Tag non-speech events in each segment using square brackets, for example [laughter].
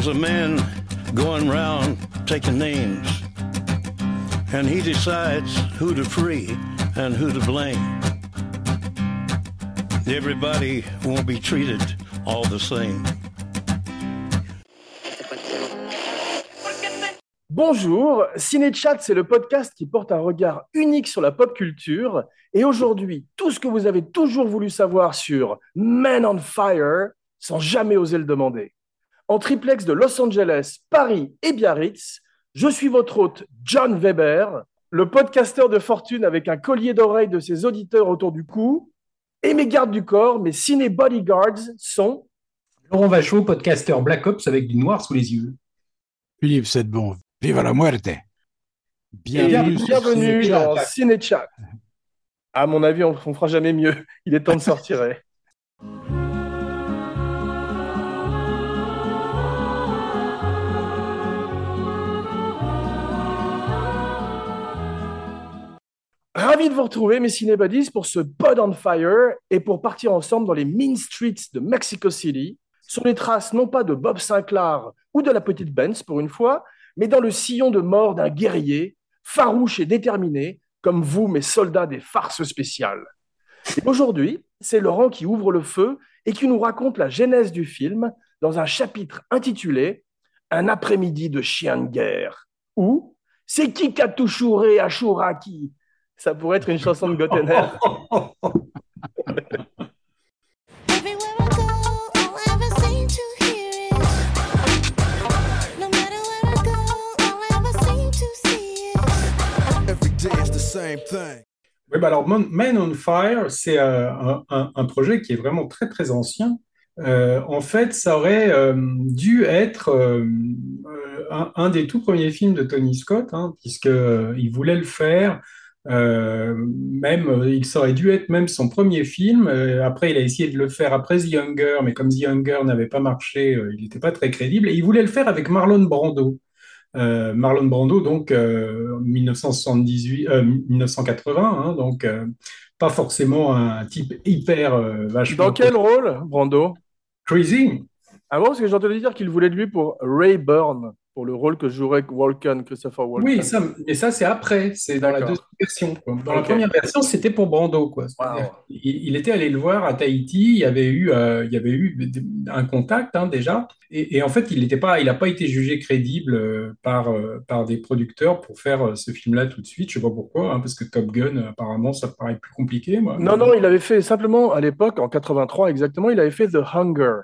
There's a man going round taking names, and he decides who to free and who to blame. Everybody won't be treated all the same. Bonjour, Cinéchat, c'est le podcast qui porte un regard unique sur la pop culture. Et aujourd'hui, tout ce que vous avez toujours voulu savoir sur Men on Fire sans jamais oser le demander. En triplex de Los Angeles, Paris et Biarritz, je suis votre hôte John Weber, le podcasteur de fortune avec un collier d'oreilles de ses auditeurs autour du cou. Et mes gardes du corps, mes ciné bodyguards sont Laurent Vachaud, podcasteur Black Ops avec du noir sous les yeux. Philippe Sedbon, viva la muerte. Bienvenue, bienvenue dans Cinéchat. À mon avis, on ne fera jamais mieux. Il est temps de sortir. Ravi de vous retrouver, mes cinébuddies, pour ce Pod on Fire et pour partir ensemble dans les mean streets de Mexico City, sur les traces non pas de Bob Sinclair ou de la petite Benz pour une fois, mais dans le sillon de mort d'un guerrier, farouche et déterminé, comme vous, mes soldats des farces spéciales. Et aujourd'hui, c'est Laurent qui ouvre le feu et qui nous raconte la genèse du film dans un chapitre intitulé Un après-midi de chien de guerre, ou C'est qui chouré à Chouraki Ça pourrait être une chanson de Gottener. [laughs] Everywhere I go, all I ever seem to hear is No matter where I go, all I ever seem to see is Every day it's the same thing. Oui, bah alors Man on Fire, c'est euh, un, un- un projet qui est vraiment très très ancien. Euh, en fait, ça aurait euh, dû être un, un des tout premiers films de Tony Scott, hein, puisque euh, il voulait le faire. Euh, même, euh, il aurait dû être même son premier film. Euh, après, il a essayé de le faire après The Hunger, mais comme The Hunger n'avait pas marché, euh, il n'était pas très crédible. Et il voulait le faire avec Marlon Brando. Marlon Brando, donc euh, 1978, euh, 1980, hein, donc pas forcément un type hyper vachement Dans quel rôle, Brando? Crazy. Ah bon, parce que j'ai entendu dire qu'il voulait de lui pour Ray Byrne, pour le rôle que jouerait Walken, Christopher Walken. Oui, ça, mais ça c'est après, c'est dans la deuxième version. quoi. Dans la première version, c'était pour Brando, quoi. Wow. Il, était allé le voir à Tahiti, il y avait eu, euh, il y avait eu un contact hein, déjà, et, et en fait, il n'était pas, il n'a pas été jugé crédible euh, par, euh, par des producteurs pour faire ce film-là tout de suite. Je sais pas pourquoi, hein, parce que Top Gun, apparemment, ça paraît plus compliqué, moi. Non, non, il avait fait simplement, à l'époque, en 83 exactement, il avait fait The Hunger.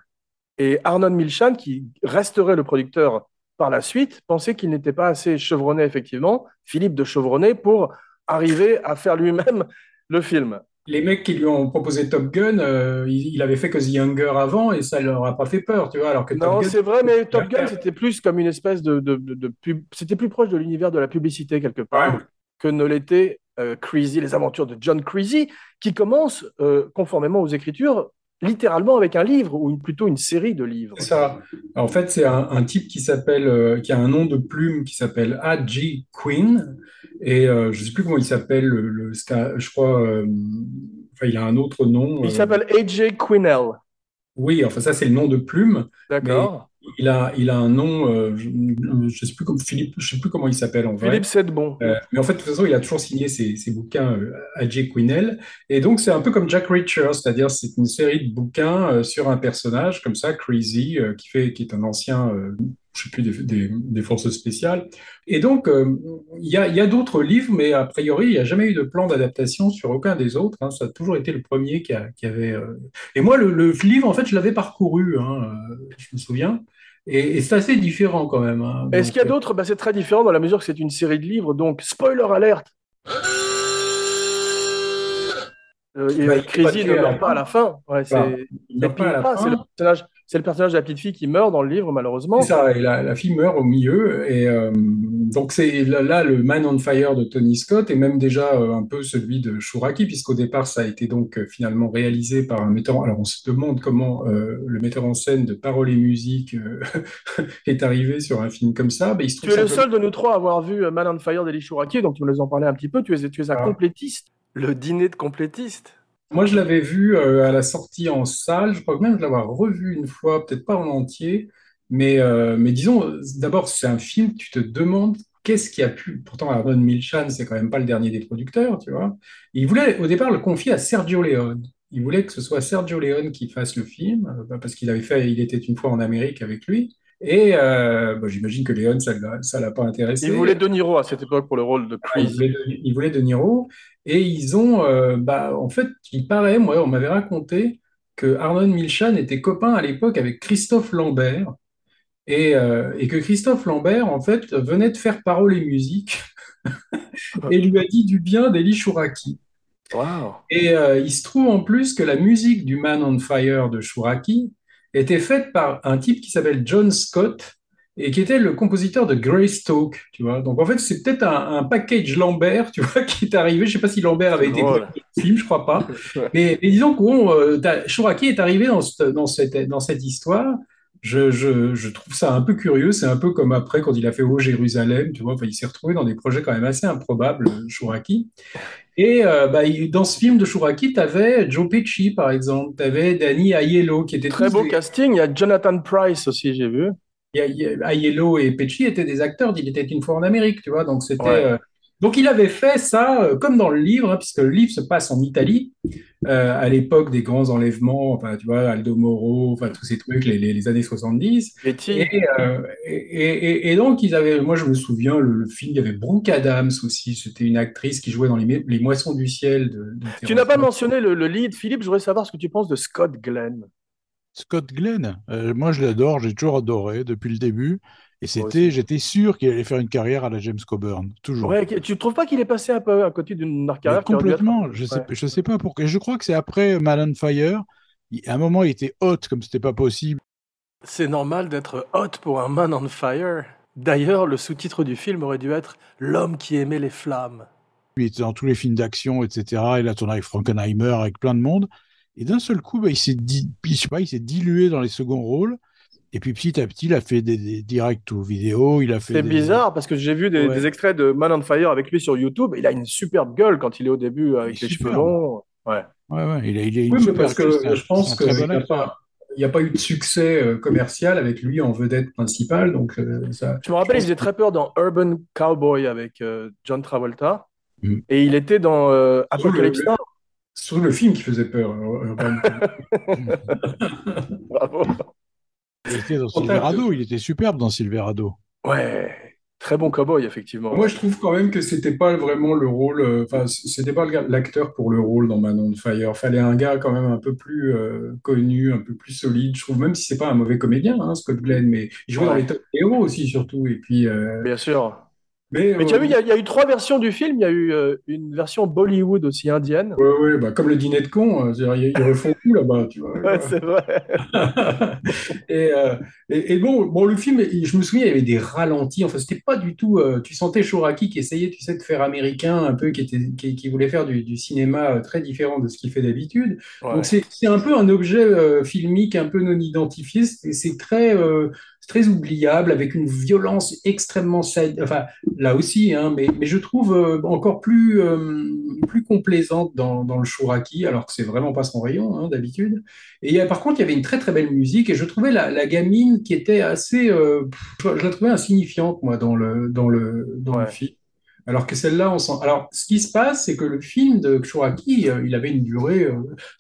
Et Arnold Milchan, qui resterait le producteur par la suite, pensait qu'il n'était pas assez chevronné, effectivement, Philippe de Chevronné, pour arriver à faire lui-même [laughs] le film. Les mecs qui lui ont proposé Top Gun, euh, il, il avait fait que The Hunger avant et ça leur a pas fait peur, tu vois, alors que Top Non, Gun, c'est vrai, mais Top. Gun, c'était plus comme une espèce de, de, de- de pub. C'était plus proche de l'univers de la publicité, quelque part, Ouais. que ne l'était euh, Creasy, les aventures de John Creasy, qui commence, euh, conformément aux écritures, littéralement avec un livre, ou une- plutôt une série de livres. Ça. En fait, c'est un, un type qui s'appelle, euh, qui a un nom de plume qui s'appelle A.G. Quinn. Et euh, je sais plus comment il s'appelle, le, je crois, euh, enfin, il a un autre nom. Il s'appelle A.J. Quinnell. oui, enfin, ça, c'est le nom de plume. D'accord. Il a, il a un nom, euh, je, je sais plus comme Philippe, je sais plus comment il s'appelle en vrai. Philippe Sedbon. Euh, mais en fait, de toute façon, il a toujours signé ses, ses bouquins euh, à Jay Quinnell. Et donc, c'est un peu comme Jack Reacher, c'est-à-dire c'est une série de bouquins euh, sur un personnage comme ça, Crazy, euh, qui fait, qui est un ancien, euh, je sais plus, des, des, des forces spéciales. Et donc, euh, il y a, y a d'autres livres, mais a priori, il n'y a jamais eu de plan d'adaptation sur aucun des autres. hein. Ça a toujours été le premier qui, a- qui avait. euh, Et moi, le, le livre, en fait, je l'avais parcouru, hein, euh, je me souviens. Et, et c'est assez différent quand même. hein. Est-ce Donc, qu'il y a d'autres? Bah, C'est très différent dans la mesure que c'est une série de livres, donc spoiler alerte. Euh, et, Bah, euh, pas Crazy ne meurt pas à la fin. Ouais, c'est Bah, il pas à la pas, fin. c'est le personnage, c'est le personnage de la petite fille qui meurt dans le livre malheureusement. C'est ça, et la, la fille meurt au milieu. Et euh, donc, c'est là, là, le Man on Fire de Tony Scott et même déjà euh, un peu celui de Shuraki, puisqu'au départ, ça a été donc euh, finalement réalisé par un metteur. Alors, on se demande comment euh, le metteur en scène de paroles et musique euh, [laughs] est arrivé sur un film comme ça. Mais il se Tu es le seul de nous trois à avoir vu Man on Fire d'Eli Chouraki, donc tu nous en parlais un petit peu. Tu es, tu es un Ah. complétiste. Le dîner de complétiste. Moi, je l'avais vu euh, à la sortie en salle. Je crois même l'avoir revu une fois, peut-être pas en entier. Mais, euh, mais disons, d'abord, c'est un film, tu te demandes qu'est-ce qui a pu. Pourtant, Arnon Milchan, c'est quand même pas le dernier des producteurs, tu vois. Il voulait au départ le confier à Sergio Leone. Il voulait que ce soit Sergio Leone qui fasse le film, euh, parce qu'il avait fait Il était une fois en Amérique avec lui. Et euh, bah, j'imagine que Leone, ça ça l'a pas intéressé. Il voulait De Niro à cette époque pour le rôle de Il Chris. de, il voulait De Niro. Et ils ont, euh, bah, en fait, il paraît, moi, on m'avait raconté que Arnon Milchan était copain à l'époque avec Christophe Lambert. Et, euh, et que Christophe Lambert, en fait, venait de faire parole et musique [laughs] et lui a dit du bien d'Eli Chouraki. Waouh. Et euh, il se trouve en plus que la musique du Man on Fire de Chouraki était faite par un type qui s'appelle John Scott et qui était le compositeur de Greystoke, tu vois. Donc en fait, c'est peut-être un, un package Lambert, tu vois, [laughs] qui est arrivé. Je sais pas si Lambert avait été dans le film, je crois pas. [laughs] Mais, mais disons que euh, Chouraki est arrivé dans, cette- dans, cette, dans cette histoire. Je, je, je trouve ça un peu curieux. C'est un peu comme après quand il a fait Au Jérusalem, tu vois. Enfin, il s'est retrouvé dans des projets quand même assez improbables, Chouraki. Et euh, bah, dans ce film de Chouraki, tu avais Joe Pesci, par exemple. Tu avais Danny Aiello, qui étaient Très beau des- casting. Il y a Jonathan Price aussi, j'ai vu. Aiello et Pesci étaient des acteurs d'Il était une fois en Amérique, tu vois. Donc, c'était. Ouais. euh, Donc, il avait fait ça, euh, comme dans le livre, hein, puisque le livre se passe en Italie, euh, à l'époque des grands enlèvements, enfin, tu vois, Aldo Moro, enfin, tous ces trucs, les, les- les années 70. Betty. Et, euh, et, et- et donc, ils avaient, moi, je me souviens, le, le film, il y avait Brooke Adams aussi. C'était une actrice qui jouait dans les, Mo- les Moissons du ciel. De, de Tu n'as pas mentionné le, le lead. Philippe, je voudrais savoir ce que tu penses de Scott Glenn. Scott Glenn, euh, moi je l'adore, j'ai toujours adoré depuis le début. Et c'était, j'étais sûr qu'il allait faire une carrière à la James Coburn, toujours. Ouais, tu ne trouves pas qu'il est passé un peu à côté d'une carrière complètement, je sais, Ouais. je sais pas pourquoi. Et je crois que c'est après Man on Fire. il- À un moment, il était hot comme c'était pas possible. C'est normal d'être hot pour un man on fire. D'ailleurs, le sous-titre du film aurait dû être L'homme qui aimait les flammes. Il était dans tous les films d'action, etc. Il a tourné avec Frankenheimer, avec plein de monde. Et d'un seul coup, bah, s'est il s'est dilué dans les seconds rôles. Et puis petit à petit, il a fait des, des directs ou vidéos. Il a fait C'est des- bizarre parce que j'ai vu des, Ouais. des extraits de Man on Fire avec lui sur YouTube. Il a une superbe gueule quand il est au début avec Il est les cheveux longs. Ouais. Ouais, ouais, il a, il a une Oui, mais super parce que je pense qu'il bon n'y a, pas- il y a pas eu de succès euh, commercial avec lui en vedette principale. Donc, euh, ça, Je me rappelle, il faisait très peur dans Urban Cowboy avec euh, John Travolta. Mm. Et il était dans euh, Apocalypse le- Now. surtout le film qui faisait peur. euh, Urban. [laughs] Bravo. Il était dans Silverado, il était superbe dans Silverado. Ouais, très bon cowboy, effectivement. Moi, je trouve quand même que c'était pas vraiment le rôle. euh, Enfin, c'était pas l'acteur pour le rôle dans Man on Fire. Fallait un gars quand même un peu plus euh, connu, un peu plus solide. Je trouve même si c'est pas un mauvais comédien, hein, Scott Glenn, mais il jouait dans les top héros aussi surtout. Et puis, euh, Bien sûr. Mais Mais tu euh, as vu, il y, a- il y a eu trois versions du film. Il y a eu euh, une version Bollywood aussi indienne. ouais, ouais, bah, comme le dîner de con, euh, ils refont tout là-bas, tu vois. Ouais, c'est vrai. [laughs] Et, euh, et, et bon, bon, le film, il- je me souviens, il y avait des ralentis. Enfin, c'était pas du tout. euh, tu sentais Shoraki qui essayait, tu sais, de faire américain, un peu, qui était, qui, qui voulait faire du, du cinéma euh, très différent de ce qu'il fait d'habitude. Ouais. Donc c'est un peu un objet euh, filmique un peu non identifié. C'est très euh, très oubliable avec une violence extrêmement sad- enfin là aussi hein, mais mais je trouve euh, encore plus euh, plus complaisante dans dans le Shuraki alors que c'est vraiment pas son rayon hein, d'habitude. Et a, par contre il y avait une très très belle musique et je trouvais la, la gamine qui était assez euh, je la trouvais insignifiante moi dans le dans le dans le Ouais. film. Alors que celle-là, on sent. Alors, ce qui se passe, c'est que le film de Shuraki, euh, il avait une durée. euh,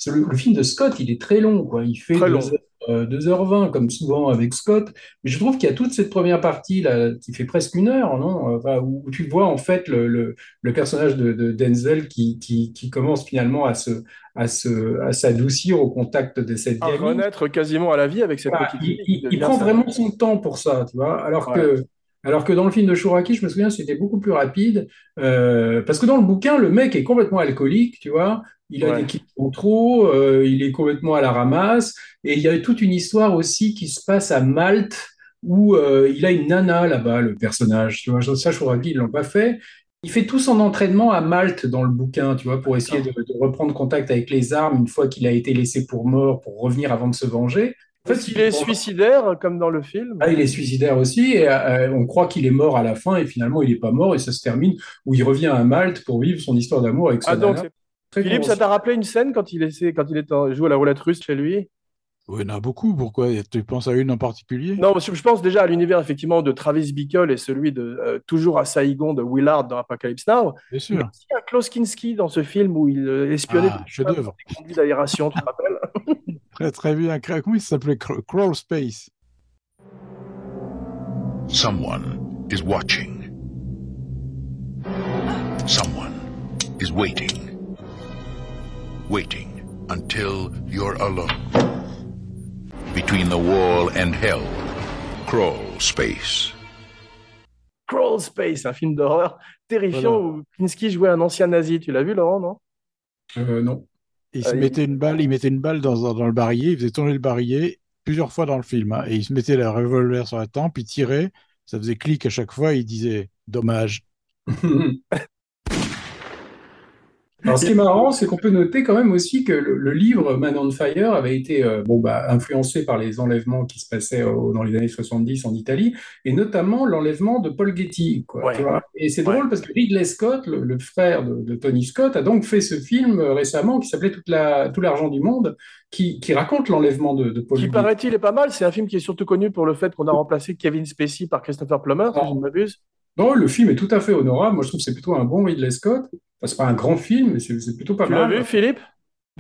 le, le film de Scott, il est très long, quoi. Il fait Très 2 long. Heures, euh, 2h20, comme souvent avec Scott. Mais je trouve qu'il y a toute cette première partie, là, qui fait presque une heure, non? Enfin, où, tu vois, en fait, le, le, le personnage de, de Denzel qui, qui, qui commence finalement à se, à se, à s'adoucir au contact de cette À gamine. renaître quasiment à la vie avec cette Voilà, petite il, il- prend vraiment son temps pour ça, tu vois. Alors Ouais. que, alors que dans le film de Shuraki, je me souviens, c'était beaucoup plus rapide. euh, parce que dans le bouquin, le mec est complètement alcoolique, tu vois. Il a Ouais. des kilos en trop, euh, il est complètement à la ramasse. Et il y a toute une histoire aussi qui se passe à Malte, où euh, il a une nana là-bas, le personnage. Tu vois, ça, Shuraki, ils l'ont pas fait. Il fait tout son entraînement à Malte dans le bouquin, tu vois, pour essayer de, de reprendre contact avec les armes une fois qu'il a été laissé pour mort, pour revenir avant de se venger. En Est-ce qu'il est suicidaire comme dans le film. Ah, il est suicidaire aussi, et euh, on croit qu'il est mort à la fin, et finalement il n'est pas mort, et ça se termine où il revient à Malte pour vivre son histoire d'amour avec sa Ah donc Philippe, ça t'a rappelé une scène quand il essaie, quand il est en, joue à la roulette russe chez lui? Il y en a beaucoup. Pourquoi? Tu penses à une en particulier? Non, parce que je pense déjà à l'univers effectivement de Travis Bickle et celui de euh, Toujours à Saigon de Willard dans Apocalypse Now. Bien Mais sûr. aussi à Klaus Kinski dans ce film où il euh, espionnait Ah, des conduits d'aération, tu te rappelles? [laughs] Très très bien. Comment il s'appelait? Cra- Crawl Space Someone is watching. Someone is waiting. Waiting until you're alone. Between the wall and hell, crawl space. Crawl Space, un film d'horreur terrifiant Voilà. où Kinski jouait un ancien nazi. Tu l'as vu, Laurent, non? Euh, non. Il se il- mettait une balle, il mettait une balle dans, dans le barillet, il faisait tourner le barillet plusieurs fois dans le film. hein, et il se mettait le revolver sur la tempe, il tirait, ça faisait clic à chaque fois, et il disait dommage. [laughs] Alors, ce qui est marrant, c'est qu'on peut noter quand même aussi que le, le livre Man on Fire avait été euh, bon, bah, influencé par les enlèvements qui se passaient euh, dans les années 70 en Italie, et notamment l'enlèvement de Paul Getty. Quoi, Ouais. tu vois. Et c'est Ouais. drôle parce que Ridley Scott, le, le frère de, de Tony Scott, a donc fait ce film euh, récemment qui s'appelait la, Tout l'argent du monde, qui, qui raconte l'enlèvement de, de Paul Qui paraît-il est pas mal. C'est un film qui est surtout connu pour le fait qu'on a remplacé Kevin Spacey par Christopher Plummer, si je ne m'abuse. Non, le film est tout à fait honorable. Moi, je trouve que c'est plutôt un bon Ridley Scott. Enfin, c'est pas un grand film, mais c'est plutôt pas Tu l'as mal. vu, Philippe?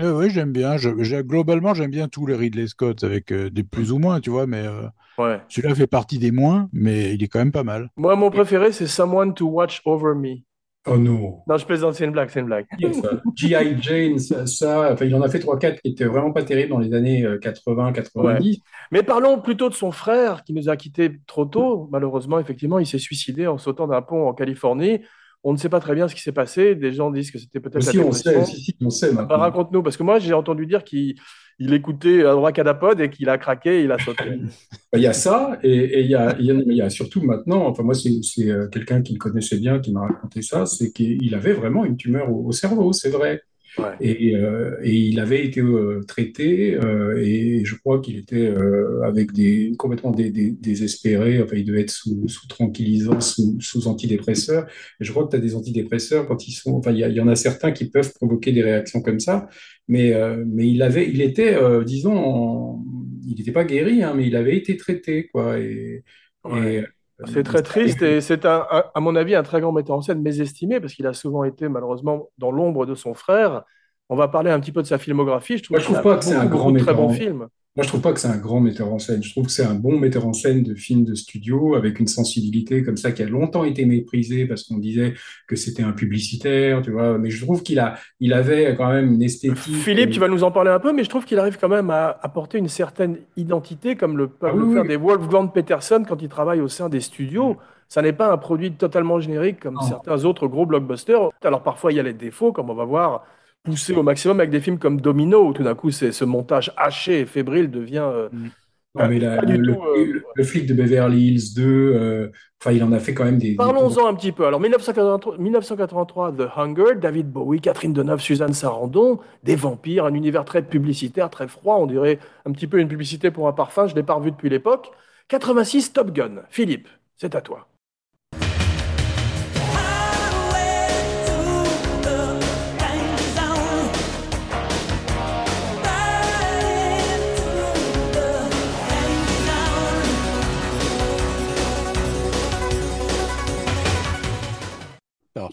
Euh, oui, j'aime bien. Je, globalement, j'aime bien tous les Ridley Scott, avec euh, des plus ou moins, tu vois, mais euh, Ouais. celui-là fait partie des moins, mais il est quand même pas mal. Moi, mon préféré, c'est Someone to Watch Over Me. Oh non. Non, je plaisante, c'est une blague, c'est une blague. G.I. Jane, ça, ça, enfin, il en a fait 3-4 qui étaient vraiment pas terribles dans les années 80-90. Mais parlons plutôt de son frère qui nous a quittés trop tôt. Malheureusement, effectivement, il s'est suicidé en sautant d'un pont en Californie. On ne sait pas très bien ce qui s'est passé. Des gens disent que c'était peut-être la Si on sait, si, si, on sait Bah. Raconte-nous, parce que moi, j'ai entendu dire qu'il il écoutait Abracadapod et qu'il a craqué, il a sauté. [laughs] Il y a ça, et, il y a, surtout maintenant, enfin moi c'est euh, quelqu'un qui le connaissait bien qui m'a raconté ça, c'est qu'il avait vraiment une tumeur au cerveau, c'est vrai. Ouais. Et, euh, et il avait été euh, traité, euh, et je crois qu'il était euh, avec des complètement désespéré. Enfin, il devait être sous, sous tranquillisants, sous, sous antidépresseurs. Et je crois que tu as des antidépresseurs quand ils sont. Enfin, il y, en a certains qui peuvent provoquer des réactions comme ça. Mais, euh, mais il avait, il était, euh, disons, en- il n'était pas guéri, hein, mais il avait été traité, quoi. Et, Ouais. et, C'est très triste et c'est, à mon avis, un très grand metteur en scène mésestimé parce qu'il a souvent été malheureusement dans l'ombre de son frère. On va parler un petit peu de sa filmographie. Je trouve Moi, je trouve pas que c'est un grand très en- films. Moi, je trouve pas que c'est un grand metteur en scène. Je trouve que c'est un bon metteur en scène de films de studio avec une sensibilité comme ça qui a longtemps été méprisée parce qu'on disait que c'était un publicitaire, tu vois. Mais je trouve qu'il a, il avait quand même une esthétique. Philippe, tu vas nous en parler un peu, mais je trouve qu'il arrive quand même à apporter une certaine identité, comme le peuvent Ah oui, faire oui. des Wolfgang Peterson quand ils travaillent au sein des studios. Ça n'est pas un produit totalement générique comme Non. certains autres gros blockbusters. Alors parfois il y a les défauts, comme on va voir, poussés au maximum avec des films comme Domino, où tout d'un coup c'est ce montage haché et fébrile devient. euh, Non, mais la- Pas du le, tout, le- le flic de Beverly Hills 2, euh, enfin, il en a fait quand même des. des- Parlons-en un petit peu. Alors 1983, 1983, The Hunger, David Bowie, Catherine Deneuve, Suzanne Sarandon, des vampires, un univers très publicitaire, très froid, on dirait un petit peu une publicité pour un parfum, je ne l'ai pas revu depuis l'époque. 86, Top Gun. Philippe, c'est à toi.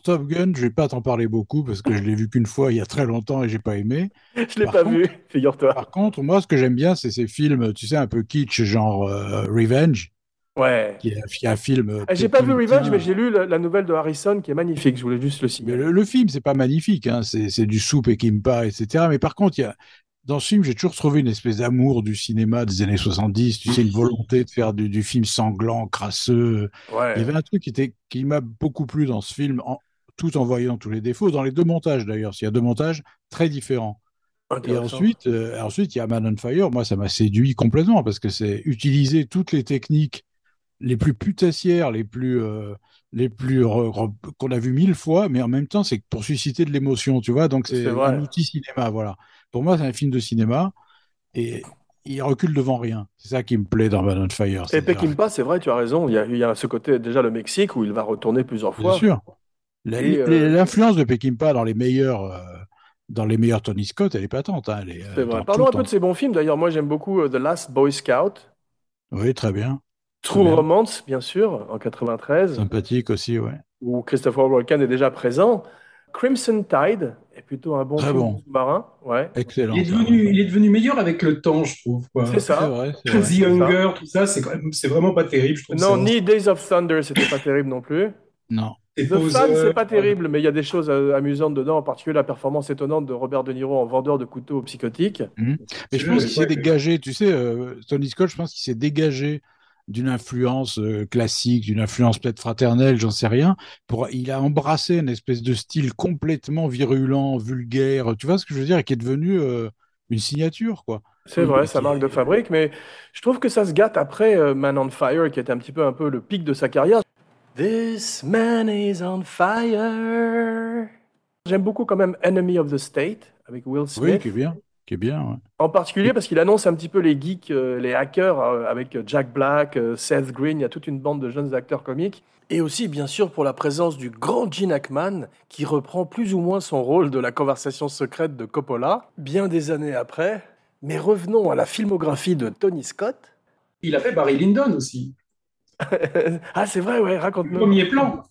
Top Gun, je vais pas t'en parler beaucoup parce que je l'ai vu qu'une fois il y a très longtemps et j'ai pas aimé. [laughs] Je l'ai pas contre- vu, [laughs] figure-toi. Par contre, moi, ce que j'aime bien, c'est ces films, tu sais, un peu kitsch, genre euh, Revenge, Ouais. qui est, un film. euh, Eh, J'ai pas vu. Revenge, mais j'ai lu la, la nouvelle de Harrison qui est magnifique, je voulais juste le signaler. le, le film, c'est pas magnifique, hein, c'est du soupe et kimpa, etc. Mais par contre, il y a, dans ce film, j'ai toujours trouvé une espèce d'amour du cinéma des années 70, tu sais, une volonté de faire du, du film sanglant, crasseux. Il y avait un truc qui, était, qui m'a beaucoup plu dans ce film, en- tout en voyant tous les défauts, dans les deux montages d'ailleurs. Il y a deux montages très différents. Et ensuite, euh, ensuite, il y a Man on Fire. Moi, ça m'a séduit complètement parce que c'est utiliser toutes les techniques les plus putassières, les plus, euh, les plus qu'on a vu mille fois, mais en même temps, c'est pour susciter de l'émotion, tu vois. Donc, c'est un outil cinéma, voilà. Pour moi, c'est un film de cinéma et il recule devant rien. C'est ça qui me plaît dans Man on Fire. Et Peckinpah, c'est vrai, tu as raison. Il y a, il y a ce côté, déjà le Mexique, où il va retourner plusieurs Bien fois. sûr. Euh, L'influence de Peckinpah dans les meilleurs, euh, dans les meilleurs Tony Scott, elle est patente. hein, elle est, euh, C'est vrai. Parlons un peu de ses bons films. D'ailleurs, moi, j'aime beaucoup euh, The Last Boy Scout. Oui, très bien. True bien. Romance, bien sûr, en 93, Sympathique aussi, ouais. où Christopher Walken est déjà présent. Crimson Tide est plutôt un bon Très film bon. sous-marin. Ouais. Excellent. Il est, devenu, ouais. il est devenu meilleur avec le temps, je trouve. C'est C'est ça. vrai, c'est vrai. [laughs] The Younger, tout ça, c'est quand même- c'est vraiment pas terrible, je trouve. Non, C'est- ni Days of Thunder, c'était pas [laughs] terrible non plus. Non. The Fan, c'est pas terrible, mais il y a des choses euh, amusantes dedans, en particulier la performance étonnante de Robert De Niro en vendeur de couteaux psychotiques. Mais je pense qu'il s'est dégagé, tu sais, euh, Tony Scott, je pense qu'il s'est dégagé d'une influence euh, classique, d'une influence peut-être fraternelle, j'en sais rien. Pour, il a embrassé une espèce de style complètement virulent, vulgaire, tu vois ce que je veux dire, et qui est devenu euh, une signature, quoi. C'est vrai, sa marque de fabrique, mais je trouve que ça se gâte après euh, Man on Fire, qui était un petit peu un peu le pic de sa carrière. This man is on fire. J'aime beaucoup quand même Enemy of the State avec Will Oui, Smith. qui est bien, qui est bien. ouais. En particulier parce qu'il annonce un petit peu les geeks, euh, les hackers, euh, avec Jack Black, euh, Seth Green, il y a toute une bande de jeunes acteurs comiques. Et aussi, bien sûr, pour la présence du grand Gene Hackman, qui reprend plus ou moins son rôle de la conversation secrète de Coppola, bien des années après. Mais revenons à la filmographie de Tony Scott. Il a fait Barry Lyndon aussi. [laughs] ah, c'est vrai, ouais, raconte-nous. premier plan,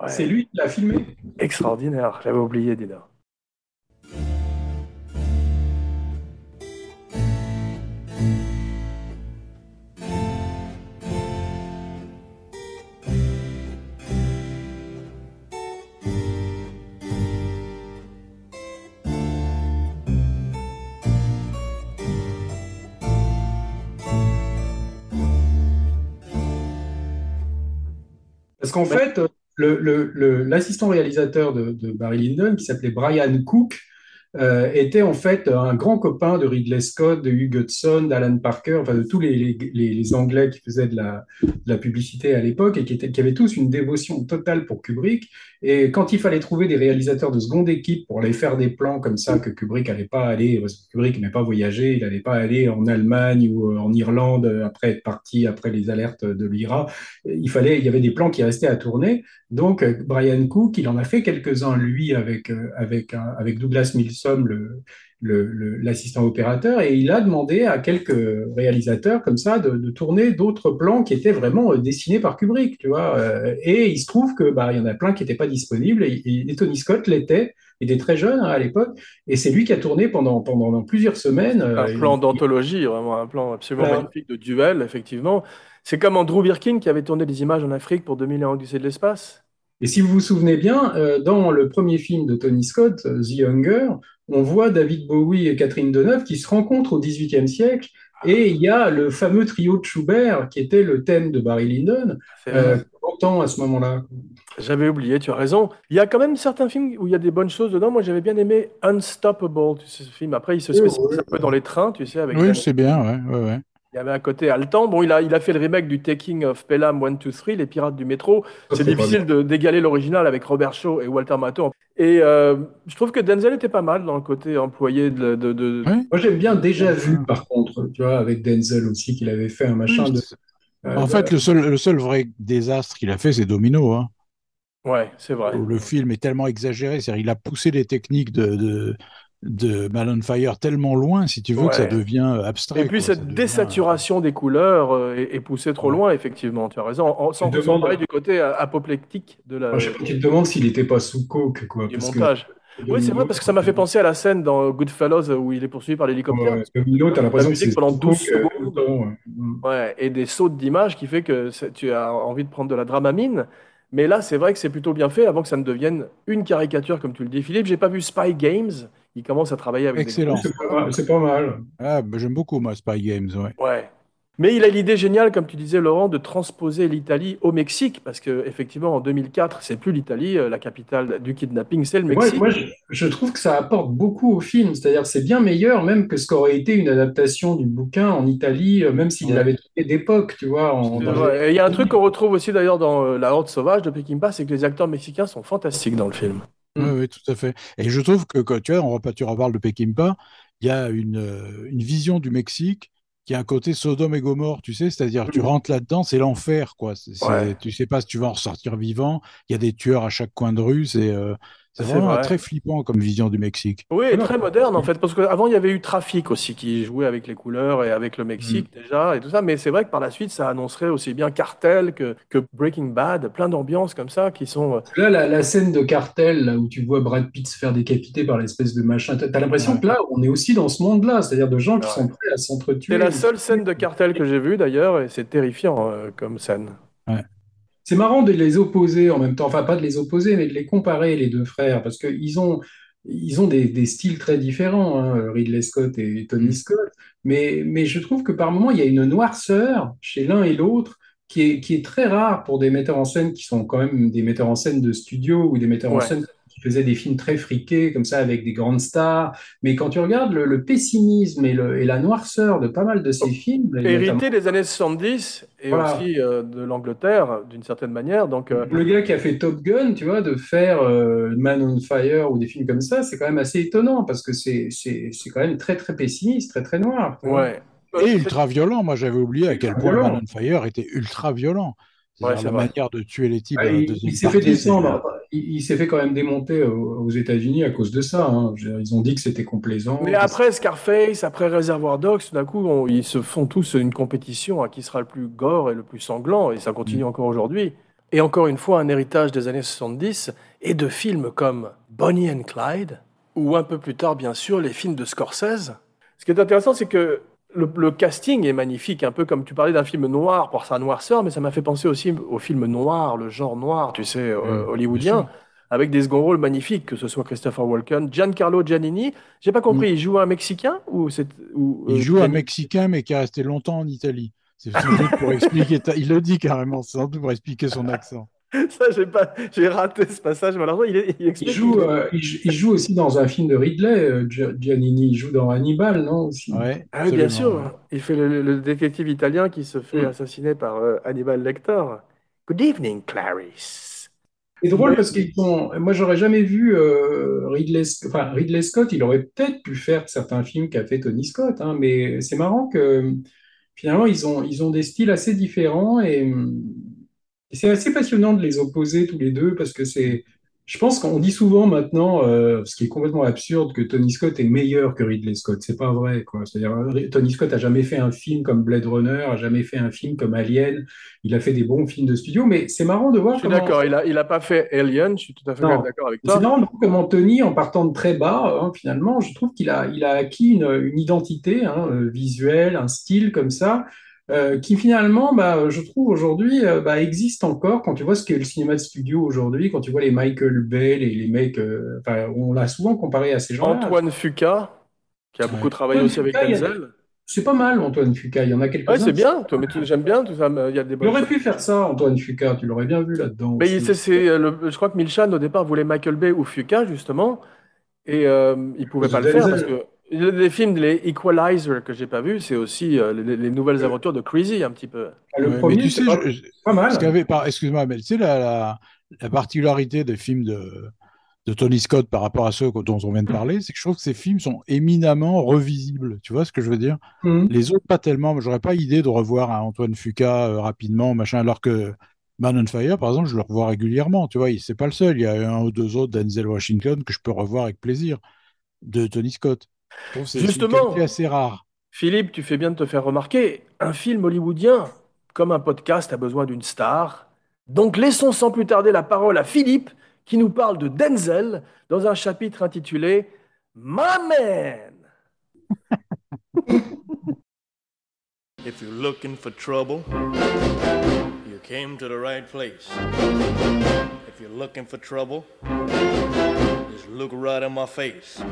Ouais, c'est lui qui l'a filmé. Extraordinaire, j'avais oublié, Dina. Parce qu'en fait, le- l'assistant réalisateur de, de Barry Lyndon, qui s'appelait Brian Cook, euh, était en fait un grand copain de Ridley Scott, de Hugh Hudson, d'Alan Parker, enfin de tous les, Anglais qui faisaient de la, publicité à l'époque et qui, avaient tous une dévotion totale pour Kubrick. Et quand il fallait trouver des réalisateurs de seconde équipe pour aller faire des plans comme ça que Kubrick n'allait pas aller, parce que Kubrick n'aimait pas voyager, il n'allait pas aller en Allemagne ou euh, en Irlande euh, après être parti après les alertes de l'IRA, il fallait, il y avait des plans qui restaient à tourner. Donc, Brian Cook, il en a fait quelques-uns, lui, avec, avec, avec Douglas Milsom, le, le- le- l'assistant opérateur, et il a demandé à quelques réalisateurs comme ça de, de tourner d'autres plans qui étaient vraiment euh, dessinés par Kubrick, tu vois. Euh, Et il se trouve que bah, il y en a plein qui n'étaient pas disponibles, et, et- et Tony Scott l'était. Il était très jeune hein, à l'époque, et c'est lui qui a tourné pendant, pendant plusieurs semaines. euh, Un plan d'anthologie, vraiment un plan absolument Ouais. magnifique de duel, effectivement. C'est comme Andrew Birkin qui avait tourné des images en Afrique pour 2001 Odyssée de l'espace. Et si vous vous souvenez bien, euh, dans le premier film de Tony Scott, euh, The Younger, on voit David Bowie et Catherine Deneuve qui se rencontrent au XVIIIe siècle. Et il y a le fameux trio de Schubert qui était le thème de Barry Lyndon, euh, entend à ce moment-là. J'avais oublié, tu as raison. Il y a quand même certains films où il y a des bonnes choses dedans. Moi, j'avais bien aimé Unstoppable, tu sais, ce film. Après, il se spécialise oui, un peu dans les trains, tu sais, avec Oui, Dan- c'est bien, ouais, ouais, ouais. Il y avait un côté haletant. Bon, il a, il a fait le remake du Taking of Pelham 1, 2, 3, Les Pirates du Métro. C'est difficile de- d'égaler l'original avec Robert Shaw et Walter Matthau. Et euh, je trouve que Denzel était pas mal dans le côté employé de... de- de- Ouais. Moi, j'aime bien Déjà Vu, par contre, tu vois, avec Denzel aussi, qu'il avait fait un machin Oui, de. c'est- euh, En fait, le seul, le seul vrai désastre qu'il a fait, c'est Domino. Hein. Ouais, c'est vrai. où le film est tellement exagéré, c'est-à-dire il a poussé les techniques de, de, de Man on Fire tellement loin, si tu veux, Ouais. que ça devient abstrait. Et puis quoi. cette devient- désaturation des couleurs euh, est, est poussée trop Ouais. loin, effectivement. Tu as raison. En, sans, sans parler du côté euh, apoplectique de la, moi, je sais pas, tu te demandes s'il n'était pas sous coke, quoi. du parce que montage. Oui, c'est vrai, parce que ça m'a fait penser à la scène dans Goodfellas où il est poursuivi par l'hélicoptère. Ouais, Domino, t'as l'impression La que pendant sous 12 coke, euh, secondes. temps, ouais. Ouais, et des sautes d'image qui fait que tu as envie de prendre de la dramamine. Mais là, c'est vrai que c'est plutôt bien fait avant que ça ne devienne une caricature, comme tu le dis, Philippe. J'ai pas vu Spy Games. Il commence à travailler avec des Excellent. C'est pas mal. Ah, bah, j'aime beaucoup, moi, Spy Games. Ouais. Ouais. Mais il a l'idée géniale, comme tu disais, Laurent, de transposer l'Italie au Mexique, parce que effectivement, en 2004, c'est plus l'Italie, euh, la capitale du kidnapping, c'est le Mexique. moi, je, je trouve que ça apporte beaucoup au film. C'est-à-dire, c'est bien meilleur même que ce qu'aurait été une adaptation du bouquin en Italie, euh, même s'il Ouais. l'avait tourné d'époque, tu vois. en- Et il y a un truc qu'on retrouve aussi d'ailleurs dans euh, La Horde sauvage de Peckinpah, c'est que les acteurs mexicains sont fantastiques dans le film. Mm. Oui, oui, tout à fait. Et je trouve que, quand tu vois, on tu reparles de Peckinpah, il y a une, euh, une vision du Mexique qui a un côté Sodome et Gomorre, tu sais, c'est-à-dire tu Mm. rentres là-dedans, c'est l'enfer, quoi. Ouais. Tu sais pas si tu vas en ressortir vivant. Il y a des tueurs à chaque coin de rue. C'est, euh, C'est vraiment vrai. très flippant comme vision du Mexique. Oui, et Non. très moderne en fait, parce qu'avant il y avait eu Trafic aussi qui jouait avec les couleurs et avec le Mexique déjà et tout ça, mais c'est vrai que par la suite ça annoncerait aussi bien Cartel que, que Breaking Bad, plein d'ambiances comme ça qui sont. euh, Là, la, la scène de cartel, là, où tu vois Brad Pitt se faire décapiter par l'espèce de machin, t'as t'as l'impression Ouais. que là, on est aussi dans ce monde-là, c'est-à-dire de gens qui Ouais. sont prêts à s'entretuer. C'est la seule scène de Cartel que j'ai vue d'ailleurs et c'est terrifiant euh, comme scène. C'est marrant de les opposer en même temps, enfin pas de les opposer, mais de les comparer les deux frères, parce qu'ils ont, ils ont des, des styles très différents, hein, Ridley Scott et Tony Scott, mais, mais je trouve que par moments il y a une noirceur chez l'un et l'autre qui est, qui est très rare pour des metteurs en scène qui sont quand même des metteurs en scène de studio ou des metteurs en scène qui faisaient des films très friqués comme ça avec des grandes stars. Mais quand tu regardes le, le pessimisme et, le, et la noirceur de pas mal de ces films, et notamment- Hérité des années 70 et Voilà. aussi euh, de l'Angleterre d'une certaine manière, donc euh, Le gars qui a fait Top Gun, tu vois, de faire euh, Man on Fire ou des films comme ça, c'est quand même assez étonnant parce que c'est quand même très très pessimiste, très très noir. ouais. Et ultra violent. Moi, j'avais oublié à quel point Violent. Man on Fire était ultra violent. Ouais, la vrai. manière de tuer les types Ah, il s'est fait descendre, il, il s'est fait quand même démonter aux, aux États-Unis à cause de ça. hein. Ils ont dit que c'était complaisant. Mais après Scarface, après Reservoir Dogs, tout d'un coup, on- ils se font tous une compétition à qui sera le plus gore et le plus sanglant, et ça continue encore aujourd'hui. Et encore une fois, un héritage des années 70 et de films comme Bonnie and Clyde, ou un peu plus tard, bien sûr, les films de Scorsese. Ce qui est intéressant, c'est que le, le casting est magnifique, un peu comme tu parlais d'un film noir pour sa noirceur, mais ça m'a fait penser aussi au film noir, le genre noir, tu sais, euh, Mm, hollywoodien, avec des second rôles magnifiques, que ce soit Christopher Walken, Giancarlo Giannini. J'ai pas compris, il joue un Mexicain ou c'est ou Il euh, joue un Mexicain, mais qui est resté longtemps en Italie. C'est sans doute pour [laughs] expliquer. ta- Il le dit carrément, c'est sans doute pour expliquer son accent. [laughs] Ça, j'ai pas, j'ai raté ce passage. Malheureusement, il, est- il joue, euh, il, joue- il joue aussi dans un film de Ridley, euh, Gia- Giannini. Il joue dans Hannibal, non aussi? Ouais, Ah oui, bien sûr. Il fait le, le détective italien qui se fait Mm. assassiner par euh, Hannibal Lecter. Good evening, Clarice. C'est drôle parce qu'ils sont. Moi, j'aurais jamais vu euh, Ridley, enfin, Ridley Scott. Il aurait peut-être pu faire certains films qu'a fait Tony Scott, hein, mais c'est marrant que finalement ils ont ils ont des styles assez différents et c'est assez passionnant de les opposer tous les deux parce que c'est. Je pense qu'on dit souvent maintenant, euh, ce qui est complètement absurde, que Tony Scott est meilleur que Ridley Scott. C'est pas vrai, quoi. C'est-à-dire, euh, Tony Scott a jamais fait un film comme Blade Runner, a jamais fait un film comme Alien. Il a fait des bons films de studio, mais c'est marrant de voir Je suis comment. d'accord. Il a, il a pas fait Alien. Je suis tout à fait d'accord avec C'est toi. marrant de voir comment Tony, en partant de très bas, hein, finalement, je trouve qu'il a, il a acquis une, une identité hein, euh, visuelle, un style comme ça, euh, qui finalement, bah, je trouve aujourd'hui, euh, bah, existe encore. Quand tu vois ce qu'est le cinéma de studio aujourd'hui, quand tu vois les Michael Bay, les, les mecs, euh, on l'a souvent comparé à ces gens-là. Antoine Fuqua, qui a Ouais. beaucoup travaillé Antoine aussi avec a- Denzel. C'est pas mal, Antoine Fuqua. Il y en a quelques-uns. Ouais, c'est bien. Toi, mais tu- j'aime bien tout ça. Il y a des bonnes aurait choses. pu faire ça, Antoine Fuqua. Tu l'aurais bien vu là-dedans. Mais il- le- je crois que Milchan au départ voulait Michael Bay ou Fuqua justement, et il pouvait pas le faire parce Denzel. Les films, les Equalizer que j'ai pas vus, c'est aussi euh, les, les nouvelles aventures de Crazy un petit peu. Le Ouais, premier, mais tu c'est sais, pas, je- pas mal. ce qu'avait par... excuse-moi, mais tu sais, la, la, la particularité des films de, de Tony Scott par rapport à ceux dont on vient de parler, c'est que je trouve que ces films sont éminemment revisibles. Tu vois ce que je veux dire? Mhm. Les autres, pas tellement. J'aurais pas idée de revoir un Antoine Fuqua euh, rapidement, machin, alors que Man on Fire, par exemple, je le revois régulièrement. Tu vois, il- c'est pas le seul. Il y a un ou deux autres d'Enzel Washington que je peux revoir avec plaisir de Tony Scott. Une Justement. assez rare. Philippe, tu fais bien de te faire remarquer, un film hollywoodien, comme un podcast, a besoin d'une star. Donc laissons sans plus tarder la parole à Philippe, qui nous parle de Denzel dans un chapitre intitulé My Man. [laughs] If you're looking for trouble, you came to the right place. If you're looking for trouble, just look right in my face.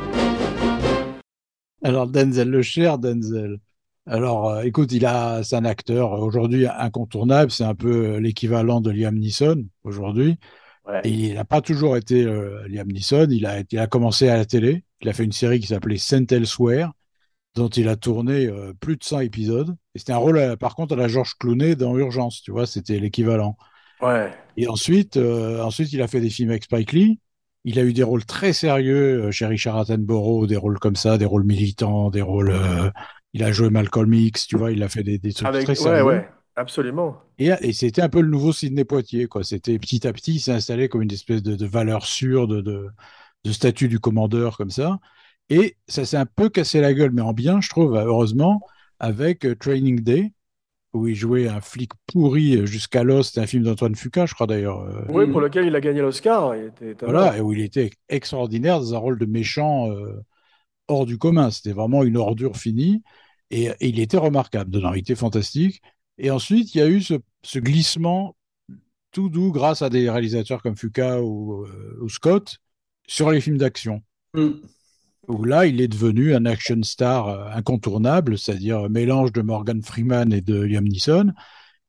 Alors Denzel, le cher Denzel. Alors euh, écoute, il a, c'est un acteur aujourd'hui incontournable, c'est un peu euh, l'équivalent de Liam Neeson aujourd'hui. Ouais. Et il n'a pas toujours été euh, Liam Neeson, il a, il a commencé à la télé, il a fait une série qui s'appelait Saint Elsewhere, dont il a tourné euh, plus de 100 épisodes. Et c'était un rôle, par contre, à la George Clooney dans Urgence, tu vois, c'était l'équivalent. Ouais. Et ensuite, ensuite, il a fait des films avec Spike Lee. Il a eu des rôles très sérieux euh, chez Richard Attenborough, des rôles comme ça, des rôles militants, des rôles. euh, il a joué Malcolm X, tu vois, il a fait des, des trucs Avec, très ouais, sérieux. ouais. Absolument. Et, et c'était un peu le nouveau Sidney Poitier, quoi. C'était petit à petit, il s'est installé comme une espèce de, de valeur sûre, de, de, de statut du commandeur, comme ça. Et ça s'est un peu cassé la gueule, mais en bien, je trouve, heureusement, avec euh, Training Day, où il jouait un flic pourri jusqu'à l'os. C'était un film d'Antoine Fuqua, je crois d'ailleurs. euh, Oui, pour lequel il a gagné l'Oscar. Voilà, et où il était extraordinaire dans un rôle de méchant euh, hors du commun. C'était vraiment une ordure finie. Et, et il était remarquable dedans, il était fantastique. Et ensuite, il y a eu ce, ce glissement tout doux grâce à des réalisateurs comme Fuqua ou, euh, ou Scott sur les films d'action. Mm. Où là, il est devenu un action star euh, incontournable, c'est-à-dire mélange de Morgan Freeman et de Liam Neeson.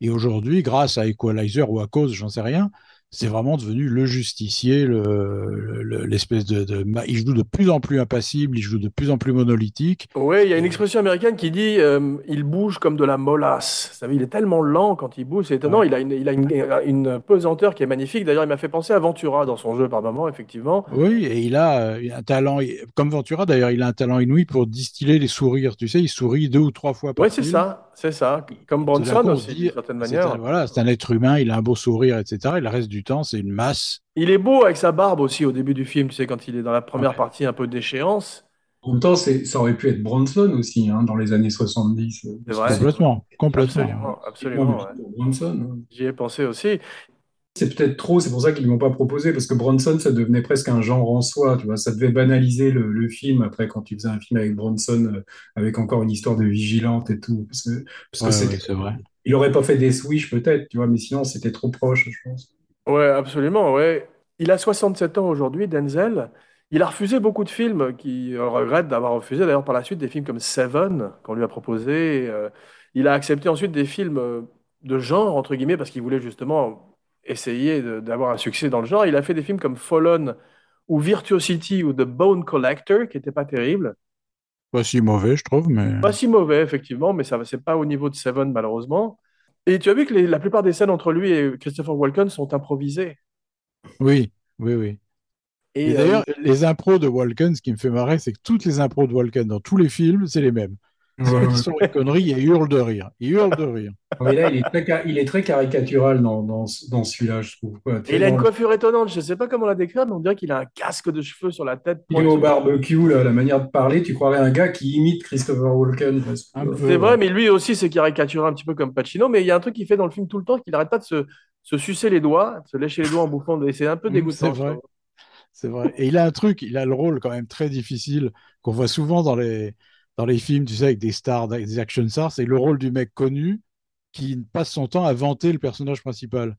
Et aujourd'hui, grâce à Equalizer ou à cause, j'en sais rien, c'est vraiment devenu le justicier, le- le- l'espèce de, de- Il joue de plus en plus impassible, il joue de plus en plus monolithique. Oui, il y a une expression américaine qui dit euh, il bouge comme de la molasse. Vous savez, il est tellement lent quand il bouge, c'est étonnant. Il a, une, il a une, une pesanteur qui est magnifique. D'ailleurs, il m'a fait penser à Ventura dans son jeu par moment, effectivement. Oui, et il a euh, un talent, comme Ventura d'ailleurs, il a un talent inouï pour distiller les sourires. Tu sais, il sourit deux ou trois fois par Oui, c'est ça, c'est ça. Comme Bronson aussi, d'une certaine manière. un, voilà, c'est un être humain, il a un beau sourire, etc. Et le reste du temps, c'est une masse. Il est beau avec sa barbe aussi au début du film, tu sais, quand il est dans la première Ouais. partie un peu d'échéance. En même temps, c'est- ça aurait pu être Bronson aussi, hein, dans les années 70. C'est vrai. Complètement, complètement. Absolument, absolument. ouais. Bronson, hein. J'y ai pensé aussi. c'est peut-être trop, c'est pour ça qu'ils ne l'ont pas proposé, parce que Bronson, ça devenait presque un genre en soi, tu vois, ça devait banaliser le, le film après quand tu faisais un film avec Bronson, euh, avec encore une histoire de vigilante et tout, parce que, parce que Ouais, c'était- ouais, c'est vrai. il aurait pas fait des Swish peut-être, tu vois, mais sinon c'était trop proche, je pense. Ouais, absolument, ouais. Il a 67 ans aujourd'hui, Denzel. Il a refusé beaucoup de films, qui euh, regrette d'avoir refusé d'ailleurs par la suite des films comme Seven qu'on lui a proposé. Euh, il a accepté ensuite des films euh, de genre, entre guillemets, parce qu'il voulait justement essayer de- d'avoir un succès dans le genre. Il a fait des films comme Fallen ou Virtuosity ou The Bone Collector, qui n'étaient pas terribles. Pas si mauvais, je trouve, mais. Pas si mauvais, effectivement, mais ça c'est pas au niveau de Seven, malheureusement. Et tu as vu que les- la plupart des scènes entre lui et Christopher Walken sont improvisées. Oui, oui, oui. Et, Et euh, d'ailleurs, les impros de Walken, ce qui me fait marrer, c'est que toutes les impros de Walken dans tous les films, c'est les mêmes. Ouais, Ils sont des conneries et ils hurlent de rire. Ils hurlent de rire. [laughs] Mais là, il est très, ca- il est très caricatural dans, dans, ce- dans celui-là, je trouve. quoi. Tu Et il a une coiffure étonnante, je ne sais pas comment la décrire, mais on dirait qu'il a un casque de cheveux sur la tête. Il est au barbecue, là, la manière de parler, tu croirais un gars qui imite Christopher Walken. C'est vrai, mais lui aussi c'est caricaturé un petit peu comme Pacino, mais il y a un truc qu'il fait dans le film tout le temps, qu'il n'arrête pas de se, se sucer les doigts, de se lécher les doigts en bouffant, et c'est un peu Mm, dégoûtant. c'est vrai. vrai. Et il a un truc, il a le rôle quand même très difficile qu'on voit souvent dans les, dans les films, tu sais, avec des stars, des action stars, c'est le rôle du mec connu qui passe son temps à vanter le personnage principal.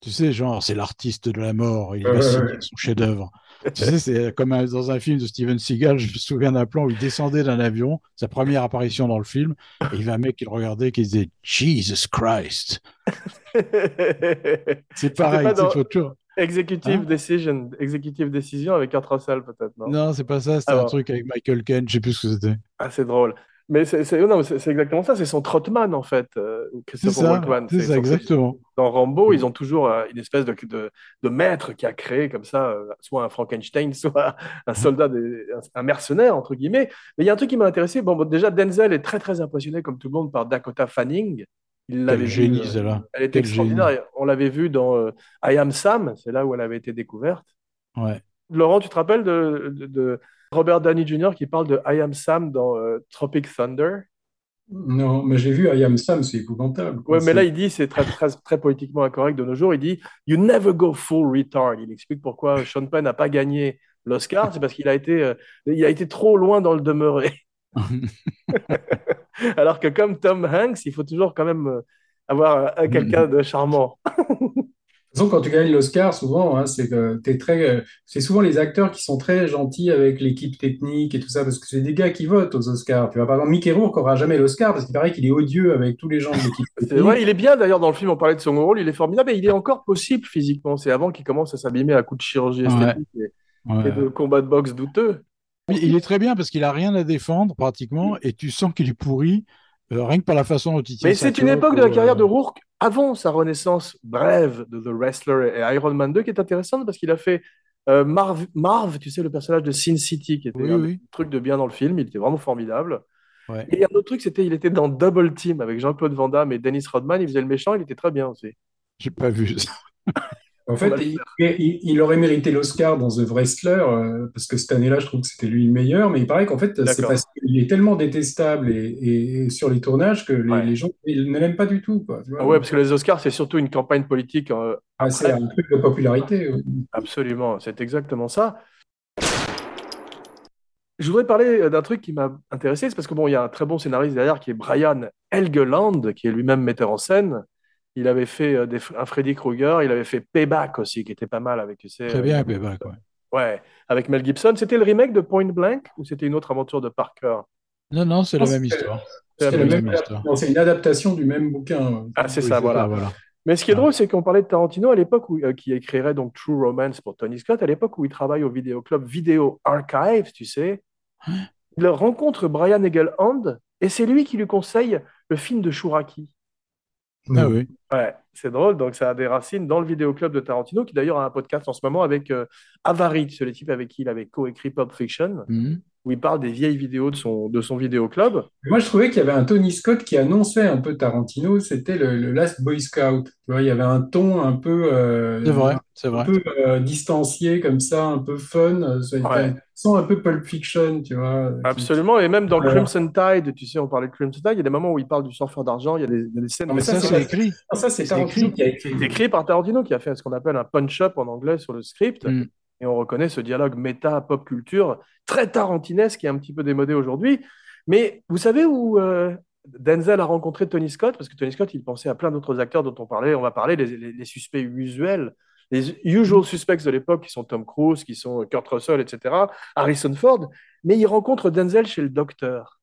Tu sais, genre, c'est l'artiste de la mort, il va signer son chef-d'œuvre. Tu sais, c'est comme dans un film de Steven Seagal, je me souviens d'un plan où il descendait d'un avion, sa première apparition dans le film, et il y avait un mec qui le regardait qui disait Jesus Christ. [laughs] C'est pareil, dans- faut toujours- Executive Hein? Decision, Executive Decision avec Kurt Russell peut-être, non? Non, c'est pas ça, c'était un truc avec Michael Caine, je sais plus ce que c'était. Ah, c'est drôle. Mais c'est exactement ça, c'est son Trotman en fait, euh, Christopher ça, Walken. c'est ça, exactement. Dans Rambo, ils ont toujours euh, une espèce de, de, de maître qui a créé comme ça, euh, soit un Frankenstein, [laughs] soit un soldat, des- un, un mercenaire, entre guillemets. Mais il y a un truc qui m'a intéressé. Bon, bon, déjà, Denzel est très, très impressionné, comme tout le monde, par Dakota Fanning. Il l'avait vu, euh. Elle était Quel génie. extraordinaire. On l'avait vu dans euh, I Am Sam, c'est là où elle avait été découverte. Ouais. Laurent, tu te rappelles de, de- de Robert Downey Jr. qui parle de I Am Sam dans euh, Tropic Thunder? Non, mais j'ai vu I Am Sam, c'est épouvantable. Ouais, mais là, il dit, c'est très, très, très politiquement incorrect de nos jours, il dit You never go full retard. Il explique pourquoi Sean Penn n'a pas gagné l'Oscar, c'est parce qu'il a été, euh, il a été trop loin dans le demeuré. [laughs] [laughs] Alors que comme Tom Hanks, il faut toujours quand même euh, avoir euh, quelqu'un de charmant. De toute façon, quand tu gagnes l'Oscar, souvent, hein, c'est euh, c'est souvent les acteurs qui sont très gentils avec l'équipe technique et tout ça, parce que c'est des gars qui votent aux Oscars. Tu vois, par exemple, Mickey Rourke aura jamais l'Oscar parce qu'il paraît qu'il est odieux avec tous les gens de l'équipe [laughs] technique. vrai, il est bien d'ailleurs dans le film, on parlait de son rôle, il est formidable et il est encore possible physiquement. C'est avant qu'il commence à s'abîmer à coups de chirurgie Ouais. esthétique et, Ouais. et de combat de boxe douteux. Il est très bien parce qu'il a rien à défendre pratiquement et tu sens qu'il est pourri euh, rien que par la façon dont il tient Mais c'est une époque de la euh, carrière de Rourke avant sa renaissance brève de The Wrestler et Iron Man 2 qui est intéressante parce qu'il a fait euh, Marv, Marv, tu sais, le personnage de Sin City qui était Oui, un oui. truc de bien dans le film. Il était vraiment formidable. Ouais. Et un autre truc, c'était il était dans Double Team avec Jean-Claude Van Damme et Dennis Rodman. Il faisait le méchant, il était très bien aussi. J'ai pas vu ça. [laughs] En fait, il, il- il aurait mérité l'Oscar dans The Wrestler, euh, parce que cette année-là, je trouve que c'était lui le meilleur, mais il paraît qu'en fait, c'est parce qu'il est tellement détestable et, et- et sur les tournages que les, Ouais. les gens ils ne l'aiment pas du tout. Quoi, tu vois. Ah ouais, parce que les Oscars, c'est surtout une campagne politique. euh, Ah, c'est un truc de popularité. ouais. Absolument, c'est exactement ça. Je voudrais parler d'un truc qui m'a intéressé, c'est parce que bon, il y a un très bon scénariste derrière qui est Brian Helgeland, qui est lui-même metteur en scène. Il avait fait euh, des, un Freddy Krueger, il avait fait Payback aussi, qui était pas mal avec, tu sais, Très euh, bien, Payback, ouais. ouais, avec Mel Gibson. C'était le remake de Point Blank ou c'était une autre aventure de Parker? Non, non, c'est la même histoire. C'est la C'est même le même même- histoire. non, c'est une adaptation du même bouquin. Ah, c'est Oui, ça, voilà. voilà. Mais ce qui est Ah. drôle, c'est qu'on parlait de Tarantino à l'époque où, euh, qui écrirait donc True Romance pour Tony Scott, à l'époque où il travaille au vidéoclub Video Archive, tu sais. Il rencontre Brian Egelhand et c'est lui qui lui conseille le film de Shuraki. Ah oui. Ouais, c'est drôle. Donc, ça a des racines dans le vidéoclub de Tarantino, qui d'ailleurs a un podcast en ce moment avec euh, Avary, c'est le type avec qui il avait coécrit Pulp Fiction, Mhm. où il parle des vieilles vidéos de son, de son vidéoclub. Moi, je trouvais qu'il y avait un Tony Scott qui annonçait un peu Tarantino, c'était le, le Last Boy Scout. Tu vois, il y avait un ton un peu, euh, C'est vrai, c'est un vrai. peu euh, distancié comme ça, un peu fun. Ouais. Un son un peu Pulp Fiction, tu vois. qui- Absolument. Et même dans Ouais. Crimson Tide, tu sais, on parlait de Crimson Tide, il y a des moments où il parle du surfeur d'argent, il y a des, il y a des scènes. Non, mais Ça, ça, c'est écrit. Ça, c'est c'est Tarantino écrit. qui a écrit. C'est écrit par Tarantino qui a fait ce qu'on appelle un punch-up en anglais sur le script. Mm. Et on reconnaît ce dialogue méta-pop culture très tarantinesque qui est un petit peu démodé aujourd'hui. Mais vous savez où euh, Denzel a rencontré Tony Scott? Parce que Tony Scott, il pensait à plein d'autres acteurs dont on parlait. On va parler les, les- les suspects usuels, les usual suspects de l'époque qui sont Tom Cruise, qui sont Kurt Russell, etc., Harrison Ford. Mais il rencontre Denzel chez le docteur.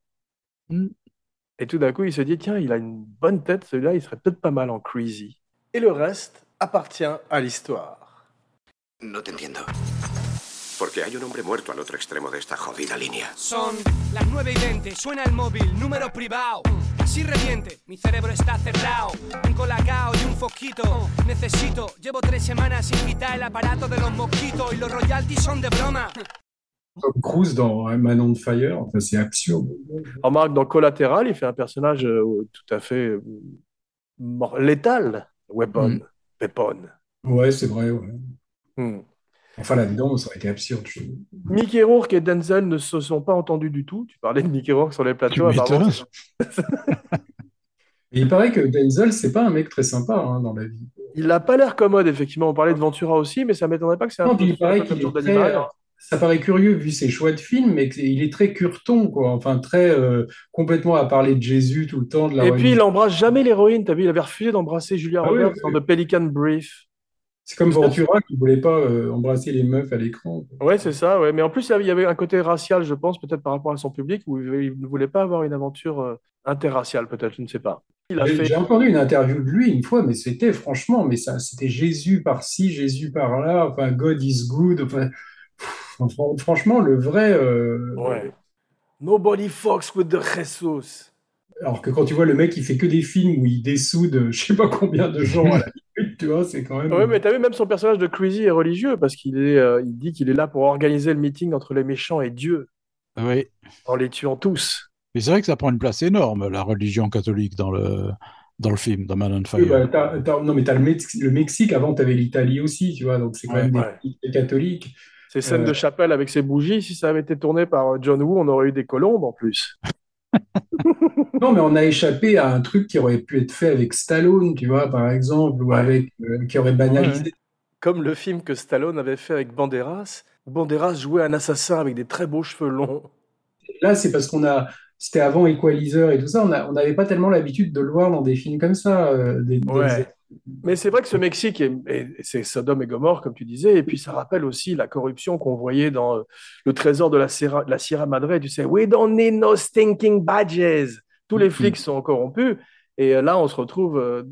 Mm. Et tout d'un coup, il se dit, tiens, il a une bonne tête, celui-là, il serait peut-être pas mal en crazy. Et le reste appartient à l'histoire. No te entiendo. Porque hay un hombre muerto al otro extremo de esta jodida línea. Son las 9 y 20, suena el móvil, número privado. Así reviente, mi cerebro está cerrado. Un colacao y un foquito. Necesito, llevo tres semanas sin quitar el aparato de los mosquitos y los royalties son de broma. Tom Cruise dans Man on Fire, enfin, c'est absurde. Remarque, dans Collateral, il fait un personnage euh, tout à fait euh, létal. Weapon. Mm. Weapon. Ouais, c'est vrai. ouais. Hmm. Enfin, là-dedans, ça aurait été absurde. je. Mickey Rourke et Denzel ne se sont pas entendus du tout. Tu parlais de Mickey Rourke sur les Tu plateaux. il paraît que Denzel, c'est pas un mec très sympa hein, dans la vie. Il n'a pas l'air commode, effectivement. On parlait de Ventura aussi, mais ça m'étonnerait pas que c'est un Non, puis il paraît qu'il est très, ça paraît curieux vu ses choix de films, mais qu'il est très curton, quoi. Enfin, très euh, complètement à parler de Jésus tout le temps, de la Et puis, il embrasse jamais l'héroïne. T'as vu, il avait refusé d'embrasser Julia Ah Roberts oui, dans. The Pelican Brief. C'est comme Ventura qui voulait pas euh, embrasser les meufs à l'écran. Ouais, c'est ça, ouais. Mais en plus, il y avait un côté racial, je pense, peut-être par rapport à son public, où il ne voulait pas avoir une aventure euh, interraciale, peut-être, je ne sais pas. J'ai fait. j'ai entendu une interview de lui une fois, mais c'était franchement, mais ça, c'était Jésus par-ci, Jésus par-là, enfin, God is good, enfin, pff, franchement, le vrai. euh, Ouais. Nobody fucks with the Jesus. Alors que quand tu vois le mec, il fait que des films où il dessoude, je sais pas combien de gens à la minute, [laughs] tu vois, c'est quand même. Ouais, mais t'as vu, même son personnage de Crazy est religieux, parce qu'il est, euh, il dit qu'il est là pour organiser le meeting entre les méchants et Dieu, Oui. en les tuant tous. Mais c'est vrai que ça prend une place énorme, la religion catholique, dans le, dans le film, dans Man on Oui, Fire. bah, non, mais t'as le, Mex- le Mexique, avant, tu avais l'Italie aussi, tu vois, donc c'est quand Ouais, même des ouais. pays catholiques. Ces scènes Euh. de chapelle avec ses bougies, si ça avait été tourné par John Woo, on aurait eu des colombes en plus. Non, mais on a échappé à un truc qui aurait pu être fait avec Stallone, tu vois, par exemple, ou Ouais. avec, euh, qui aurait banalisé. Comme le film que Stallone avait fait avec Banderas. où Banderas jouait un assassin avec des très beaux cheveux longs. Là, c'est parce qu'on a, c'était avant Equalizer et tout ça, on n'avait pas tellement l'habitude de le voir dans des films comme ça. euh, des- des- Ouais. Mais c'est vrai que ce Mexique, est, est- c'est Sodome et Gomorre, comme tu disais, et puis ça rappelle aussi la corruption qu'on voyait dans euh, le trésor de la Sierra, de la Sierra Madre. Tu sais, we don't need no stinking badges. Tous les Mhm. flics sont corrompus, et euh, là, on se retrouve. euh,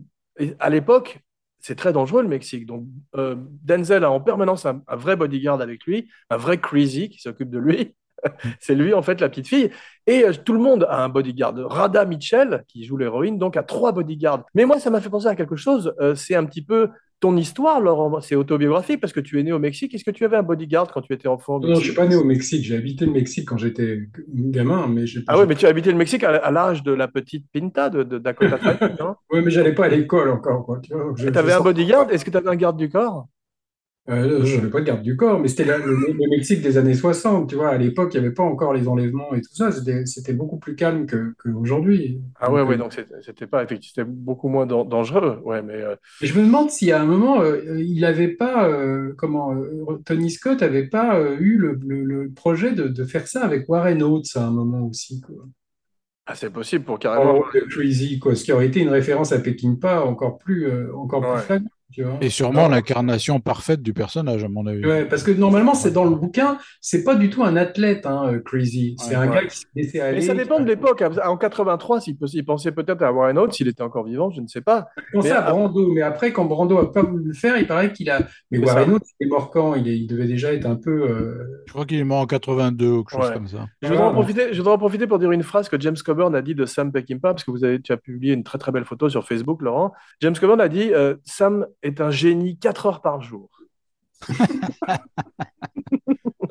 à l'époque, c'est très dangereux le Mexique. Donc, euh, Denzel a en permanence un, un vrai bodyguard avec lui, un vrai crazy qui s'occupe de lui. [laughs] c'est lui, en fait, la petite fille. Et euh, tout le monde a un bodyguard. Rada Mitchell, qui joue l'héroïne, donc a trois bodyguards. Mais moi, ça m'a fait penser à quelque chose. Euh, c'est un petit peu ton histoire, Laurent. C'est autobiographique parce que tu es né au Mexique. Est-ce que tu avais un bodyguard quand tu étais enfant Non, je suis pas né au Mexique. J'ai habité le Mexique quand j'étais gamin, mais Ah ouais, mais tu as habité le Mexique à, à l'âge de la petite Pinta de, de Dakota Fanning, non Ouais, mais j'allais pas à l'école encore, quoi. Tu vois, je- Tu avais je un bodyguard? Est-ce que tu avais un garde du corps? Euh, je n'avais pas de garde du corps, mais c'était le, le Mexique des années 60, tu vois. À l'époque, il n'y avait pas encore les enlèvements et tout ça. C'était beaucoup plus calme que- qu'aujourd'hui. Ah ouais, Donc, ouais, euh, donc c'était c'était pas effectivement, c'était beaucoup moins dan- dangereux. Ouais, mais euh, je me demande si à un moment, euh, il n'avait pas, euh, comment, euh, Tony Scott n'avait pas euh, eu le, le- le projet de, de faire ça avec Warren Oates à un moment aussi, quoi. ah, c'est possible pour carrément. de Crazy, quoi. Ce qui aurait été une référence à Peckinpah encore plus, euh, encore Ouais. plus flagrante, tu vois. Et sûrement l'incarnation parfaite du personnage, à mon avis. Ouais, parce que normalement, c'est dans le bouquin, c'est pas du tout un athlète, hein, euh, Crazy. C'est Ouais. un Ouais. gars qui s'est laissé aller. Mais ça dépend de l'époque. En 83, s'il il pensait peut-être à Warren Oates, s'il était encore vivant, je ne sais pas. pensait Mais à Brando, mais après, quand Brando a pas voulu le faire, il paraît qu'il a. Mais C'est Warren. Oates, il est mort quand? Il, est- il devait déjà être un peu. euh, Je crois qu'il est mort en 82 ou quelque chose comme ça. Je voudrais, en profiter, je voudrais en profiter pour dire une phrase que James Coburn a dit de Sam Peckinpah, parce que vous avez, tu as publié une très très belle photo sur Facebook, Laurent. James Coburn a dit euh, Sam est un génie 4 heures par jour. [laughs]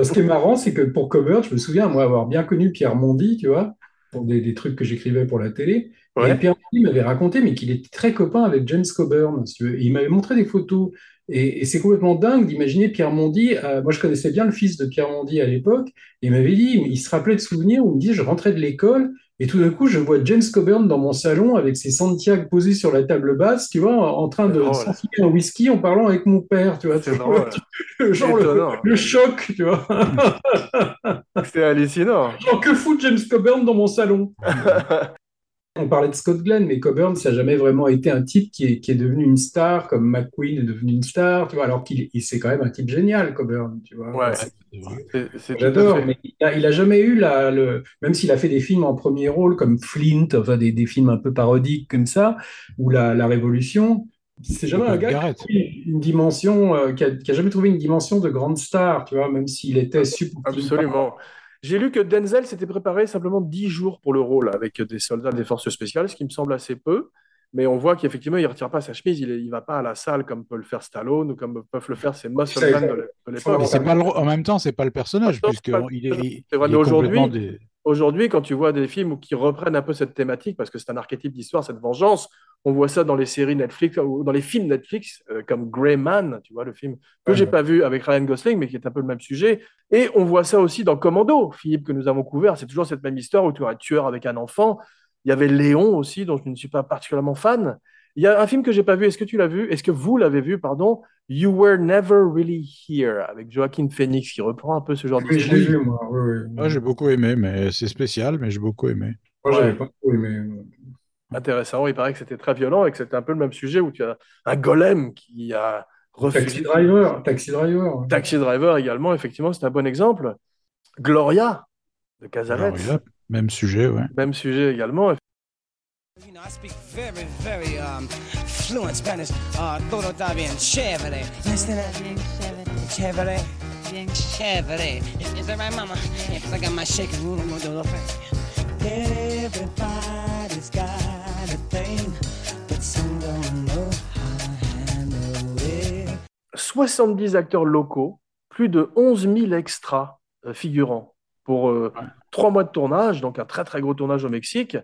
Ce qui est marrant, c'est que pour Coburn, je me souviens, moi, avoir bien connu Pierre Mondy, tu vois, pour des, des trucs que j'écrivais pour la télé. Ouais. Et Pierre Mondy m'avait raconté, mais qu'il était très copain avec James Coburn, si tu veux. Et il m'avait montré des photos. Et, et c'est complètement dingue d'imaginer Pierre Mondy. euh, moi, je connaissais bien le fils de Pierre Mondy à l'époque. Et il m'avait dit, il se rappelait de souvenirs où il me dit, je rentrais de l'école. Et tout d'un coup, je vois James Coburn dans mon salon avec ses Santiago posés sur la table basse, tu vois, en, train de s'enfiler un whisky en parlant avec mon père, tu vois. Genre le, le choc, tu vois. [laughs] C'est hallucinant. Genre, que fout James Coburn dans mon salon? [laughs] On parlait de Scott Glenn, mais Coburn, ça n'a jamais vraiment été un type qui est, qui est devenu une star, comme McQueen est devenu une star, tu vois, alors qu'il il- c'est quand même un type génial, Coburn, tu vois. Ouais. J'adore, mais il a, il a jamais eu la, le, même s'il a fait des films en premier rôle comme Flint, enfin des, des films un peu parodiques comme ça, ou La, la Révolution, c'est jamais un gars qui a une dimension, euh, qui a, qui a jamais trouvé une dimension de grande star, tu vois, même s'il était super. Absolument. J'ai lu que Denzel s'était préparé simplement 10 jours pour le rôle avec des soldats des forces spéciales, ce qui me semble assez peu. Mais on voit qu'effectivement, il ne retire pas sa chemise, il ne va pas à la salle comme peut le faire Stallone ou comme peuvent le faire ces muscle Ça, men ça- de l'époque. en même temps, c'est pas le personnage, Non, c'est puisque pas- il est, il- vrai, est complètement des- Aujourd'hui, quand tu vois des films qui reprennent un peu cette thématique, parce que c'est un archétype d'histoire, cette vengeance, on voit ça dans les séries Netflix ou dans les films Netflix, euh, comme Grey Man, tu vois, le film que j'ai pas vu avec Ryan Gosling, mais qui est un peu le même sujet. Et on voit ça aussi dans Commando, Philippe, que nous avons couvert. C'est toujours cette même histoire où tu as un tueur avec un enfant. Il y avait Léon aussi, dont je ne suis pas particulièrement fan. Il y a un film que j'ai pas vu. Est-ce que tu l'as vu? Est-ce que vous l'avez vu Pardon? You Were Never Really Here avec Joaquin Phoenix qui reprend un peu ce genre Oui, je d'histoire. l'ai vu, moi. oui, oui. Ouais, j'ai beaucoup aimé, mais c'est spécial, mais j'ai beaucoup aimé. Moi, j'avais Ouais. pas trop aimé. Intéressant, il paraît que c'était très violent et que c'était un peu le même sujet où tu as un golem qui a refusé. Taxi Driver, Taxi Driver. Taxi Driver également, effectivement, c'est un bon exemple. Gloria de Casalet, Alors, là, même sujet, ouais. même sujet également. You know, I speak very, very um, fluent Spanish. Uh, todo está bien chévere. Listen to chévere. Bien chévere. Is, is that right, mama? Yeah, I got my shaking room. I'm gonna do the thing. Everybody's got a thing, but some don't know how to handle it. 70 acteurs locaux, plus de 11 000 extras euh, figurants pour euh, trois mois de tournage, donc un très très gros tournage au Mexique.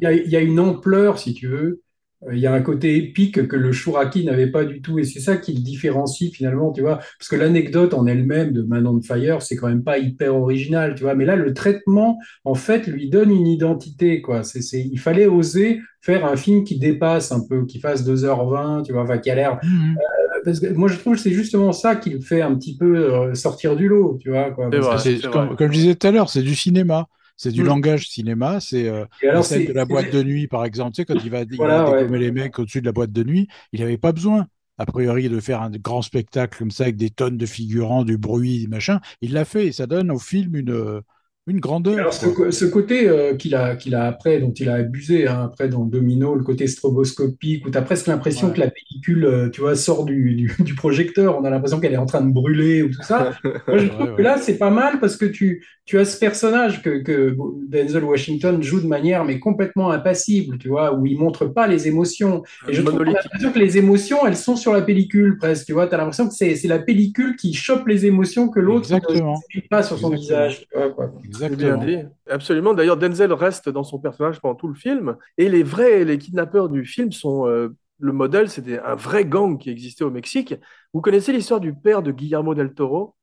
Il y a, il y a une ampleur, si tu veux. Euh, Il y a un côté épique que le Shuraki n'avait pas du tout, et c'est ça qui le différencie finalement, tu vois. Parce que l'anecdote en elle-même de Man on Fire, c'est quand même pas hyper original, tu vois. Mais là, le traitement, en fait, lui donne une identité, quoi. C'est, c'est, il fallait oser faire un film qui dépasse un peu, qui fasse 2h20, tu vois, enfin, qui a l'air. Mhm. euh, Parce que moi, je trouve que c'est justement ça qui le fait un petit peu euh, sortir du lot, tu vois, quoi. C'est Parce vrai. que C'est- c'est comme, vrai. comme je disais tout à l'heure, c'est du cinéma. C'est du Mm. langage cinéma. C'est euh, de la boîte de nuit, par exemple. Tu sais, quand il va, il Voilà, va ouais. les mecs au-dessus de la boîte de nuit, il n'avait pas besoin, a priori, de faire un grand spectacle comme ça avec des tonnes de figurants, du bruit, des machins. Il l'a fait et ça donne au film une, euh, Une grandeur. Alors, ce, côté euh, qu'il a, qu'il a après, dont il a abusé, hein, après dans Domino, le côté stroboscopique, où tu as presque l'impression Ouais. que la pellicule, euh, tu vois, sort du, du, [laughs] du projecteur, on a l'impression qu'elle est en train de brûler ou tout ça. [laughs] Moi, je trouve Ouais, que ouais. là, c'est pas mal parce que tu, tu as ce personnage que, que Denzel Washington joue de manière mais complètement impassible, tu vois, où il montre pas les émotions. Et je trouve l'impression que les émotions, elles sont sur la pellicule presque, tu vois. Tu as l'impression que c'est c'est la pellicule qui chope les émotions que l'autre ne pas sur son Exactement. visage. tu vois, quoi. Bien Exactement. dit. Absolument. D'ailleurs, Denzel reste dans son personnage pendant tout le film. Et les vrais, les kidnappeurs du film sont. euh, le modèle, c'était un vrai gang qui existait au Mexique. Vous connaissez l'histoire du père de Guillermo del Toro?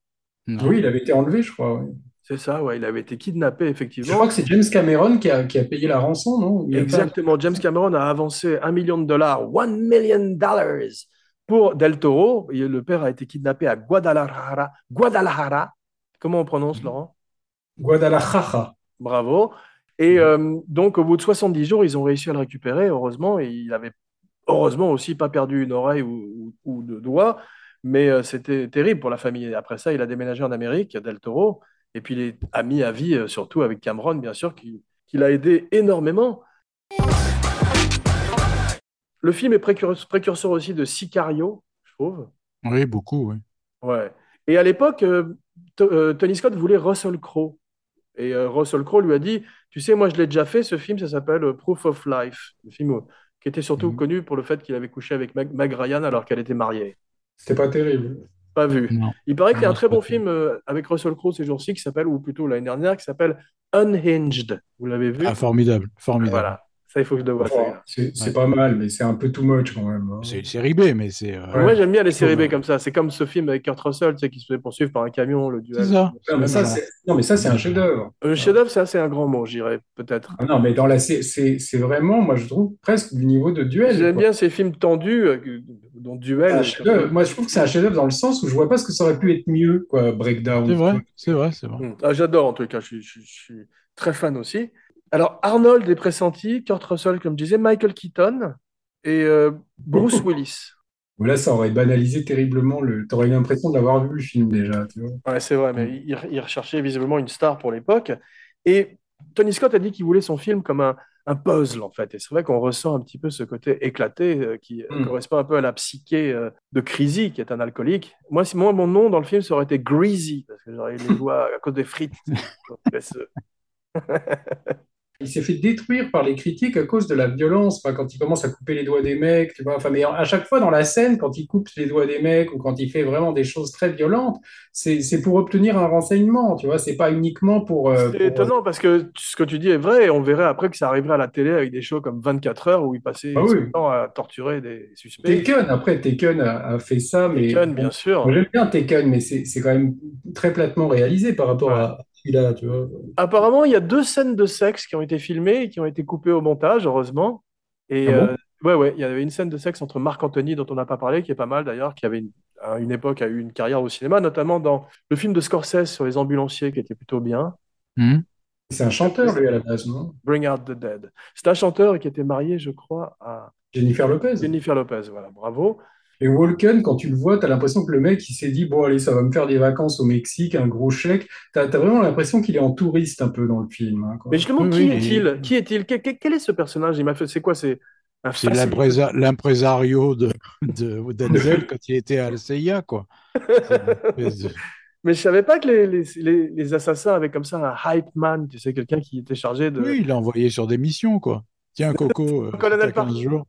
Non. Oui, il avait été enlevé, je crois. ouais. C'est ça, ouais. Il avait été kidnappé, Je effectivement. crois que c'est James Cameron qui a, qui a payé la rançon, non? Exactement. James Cameron a avancé un million de dollars, one million dollars, pour Del Toro. Et le père a été kidnappé à Guadalajara. Guadalajara. Comment on prononce, Laurent? Guadalajara. Bravo. Et euh, donc, au bout de 70 jours, ils ont réussi à le récupérer, heureusement. Et il avait, heureusement aussi, pas perdu une oreille ou, ou, ou deux doigts. Mais euh, c'était terrible pour la famille. Après ça, il a déménagé en Amérique, Del Toro. Et puis, il est ami à vie, euh, surtout avec Cameron, bien sûr, qui, qui l'a aidé énormément. Le film est précurseur, précurseur aussi de Sicario, je trouve. Oui, beaucoup, oui. Ouais. Et à l'époque, To- Tony Scott voulait Russell Crowe. Et euh, Russell Crowe lui a dit, tu sais, moi je l'ai déjà fait, ce film, ça s'appelle euh, Proof of Life, le film euh, qui était surtout Mhm. connu pour le fait qu'il avait couché avec Meg, Meg Ryan alors qu'elle était mariée. C'était pas terrible. Pas vu. Non. Il paraît qu'il y a un très bon film euh, avec Russell Crowe ces jours-ci qui s'appelle, ou plutôt l'année dernière, qui s'appelle Unhinged. Vous l'avez vu? Ah, formidable, formidable. Voilà. Ça, il faut que je le celui-là. c'est Ouais. pas mal, mais c'est un peu too much quand même. hein. C'est une série B, mais c'est. euh, Ouais. Moi, j'aime bien les séries B Ouais. comme ça. C'est comme ce film avec Kurt Russell, tu sais, qui se fait poursuivre par un camion, le duel. C'est ça. Non, mais ça, c'est non, mais ça, c'est un chef-d'œuvre. Un chef-d'œuvre, ça, c'est un grand mot, j'irais peut-être. Ah non, mais dans la, c'est vraiment, moi, je trouve presque du niveau de duel. J'aime bien ces films tendus, euh, dont Duel. chef-d'œuvre. Moi, je trouve que c'est un chef-d'œuvre dans le sens où je vois pas ce que ça aurait pu être mieux, quoi. Breakdown. C'est vrai, c'est vrai, c'est vrai. Hmm. Ah, J'adore en tout cas, je suis très fan aussi. Alors, Arnold est pressenti, Kurt Russell, comme je disais, Michael Keaton et euh, Bruce [laughs] Willis. Bon, Là, ça aurait banalisé terriblement le. T'aurais eu l'impression d'avoir vu le film déjà, tu vois. Ouais, c'est vrai, mais il, il recherchait visiblement une star pour l'époque. Et Tony Scott a dit qu'il voulait son film comme un, un puzzle, en fait. Et c'est vrai qu'on ressent un petit peu ce côté éclaté euh, qui euh, Mm. correspond un peu à la psyché euh, de Crazy, qui est un alcoolique. Moi, si moi, mon nom dans le film, ça aurait été Greasy, parce que j'aurais eu les [laughs] doigts à cause des frites. [laughs] Il s'est fait détruire par les critiques à cause de la violence, enfin, quand il commence à couper les doigts des mecs, tu vois. Enfin, mais à chaque fois dans la scène, quand il coupe les doigts des mecs ou quand il fait vraiment des choses très violentes, c'est pour obtenir un renseignement, tu vois. C'est pas uniquement pour. euh, C'est pour- étonnant parce que ce que tu dis est vrai et on verrait après que ça arriverait à la télé avec des shows comme 24 heures où il passait Ah oui. temps à torturer des suspects. Taken, après, Taken a, a fait ça, mais. Bien sûr. J'aime bien Taken, mais c'est c'est quand même très platement réalisé par rapport Ouais. à celui-là, tu vois. Apparemment, il y a deux scènes de sexe qui ont été filmées et qui ont été coupées au montage, heureusement. Et Ah bon? euh, ouais, ouais, il y avait une scène de sexe entre Marc Anthony, dont on n'a pas parlé, qui est pas mal d'ailleurs, qui avait une, à une époque a eu une carrière au cinéma, notamment dans le film de Scorsese sur les ambulanciers, qui était plutôt bien, Hmm. C'est un chanteur, lui, à la base, non? Bring Out the Dead. C'est un chanteur qui était marié, je crois, à Jennifer Lopez. Jennifer Lopez. Voilà, bravo. Et Walken, quand tu le vois, tu as l'impression que le mec, il s'est dit, bon, allez, ça va me faire des vacances au Mexique, un gros chèque. Tu as, vraiment l'impression qu'il est en touriste un peu dans le film. hein, quoi. Mais justement, qui oui, est-il? Qui est-il? Quel, quel- quel est ce personnage? Il m'a fait, c'est quoi? C'est l'impresa- l'impresario de, de Denzel [laughs] quand il était à la CIA, quoi. Mais je savais pas que les, les, les, les assassins avaient comme ça un hype man, tu sais, quelqu'un qui était chargé de. Oui, il l'a envoyé sur des missions, quoi. Tiens, Coco, [laughs] euh, Colonel t'as 15 Parker. jours.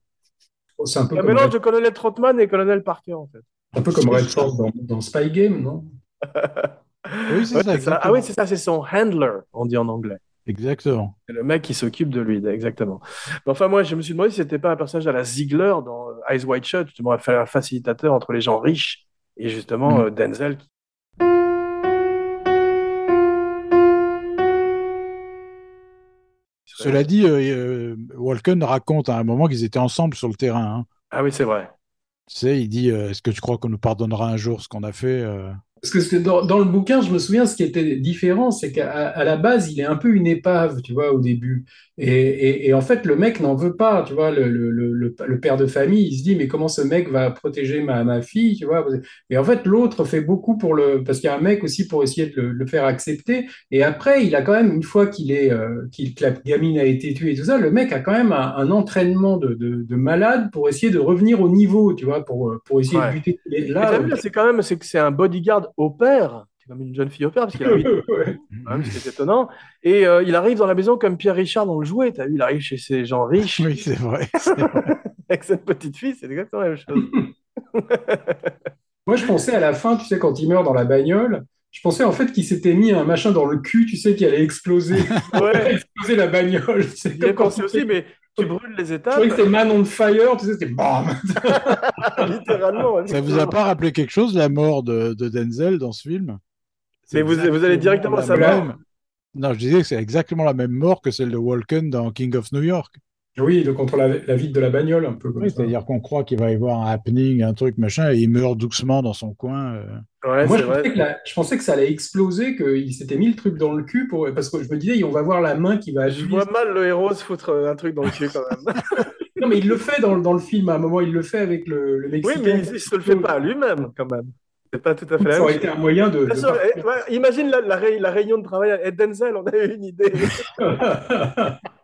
C'est un peu Un comme, mélange Red, de colonel Trotman et colonel Parker, en fait. un peu comme Redford dans, dans Spy Game, non? [laughs] Oui, c'est Ouais, ça. Ah oui, c'est ça, c'est son handler, on dit en anglais. Exactement. C'est le mec qui s'occupe de lui, exactement. Mais enfin, moi, je me suis demandé si c'était pas un personnage à la Ziegler dans euh, Eyes Wide Shut, justement, un facilitateur entre les gens riches et justement Mm. euh, Denzel. qui- Cela dit, euh, euh, Walken raconte à un moment qu'ils étaient ensemble sur le terrain. hein. Ah oui, c'est vrai. Tu sais, il dit euh, Est-ce que tu crois qu'on nous pardonnera un jour ce qu'on a fait euh? Parce que dans, dans le bouquin, je me souviens, ce qui était différent, c'est qu'à la base, il est un peu une épave, tu vois, au début. Et, et, et en fait, le mec n'en veut pas, tu vois, le, le, le, le père de famille, il se dit, mais comment ce mec va protéger ma, ma fille, tu vois? Et en fait, l'autre fait beaucoup pour le, parce qu'il y a un mec aussi pour essayer de le, faire accepter. Et après, il a quand même, une fois qu'il est, euh, qu'il, que la gamine a été tuée et tout ça, le mec a quand même un, un entraînement de, de, de malade pour essayer de revenir au niveau, tu vois, pour, pour essayer Ouais. de buter. T'as vu, là, c'est quand même, c'est que c'est un bodyguard au père. C'est comme une jeune fille au père, parce qu'il a huit [laughs] Ouais. quand même, c'est étonnant. Et euh, il arrive dans la maison comme Pierre Richard dans le jouet. T'as vu, il arrive chez ces gens riches Oui, c'est vrai. [laughs] avec cette petite fille, c'est exactement la même chose. [laughs] Moi, je pensais à la fin, tu sais, quand il meurt dans la bagnole, je pensais en fait qu'il s'était mis un machin dans le cul, tu sais, qui allait exploser, Ouais, exploser la bagnole. C'est aussi, mais tu brûles les Je étapes, croyais que c'était Man on Fire, tu sais, c'était bam. [laughs] littéralement. Ça vous a pas rappelé quelque chose, la mort de, de Denzel dans ce film? C'est Mais vous- vous allez directement à sa mort même- Non, je disais que c'est exactement la même mort que celle de Walken dans King of New York. Oui, de contre la, la vitre de la bagnole, un peu comme Oui, ça. c'est-à-dire qu'on croit qu'il va y avoir un happening, un truc, machin, et il meurt doucement dans son coin. euh. Ouais, Moi, c'est je pensais, vrai. que la- je pensais que ça allait exploser, qu'il s'était mis le truc dans le cul, pour... parce que je me disais, on va voir la main qui va Je agir. vois mal le héros se foutre un truc dans le cul quand même. [laughs] Non, mais il le fait dans, le- dans le film, à un moment, il le fait avec le, le Oui, Mexicain. mais il, il se le fait pas à lui-même quand même. C'est pas tout à fait la Ça aurait été un moyen de. ouais, imagine la, la, ré- la réunion de travail à Denzel, on a eu une idée. [laughs]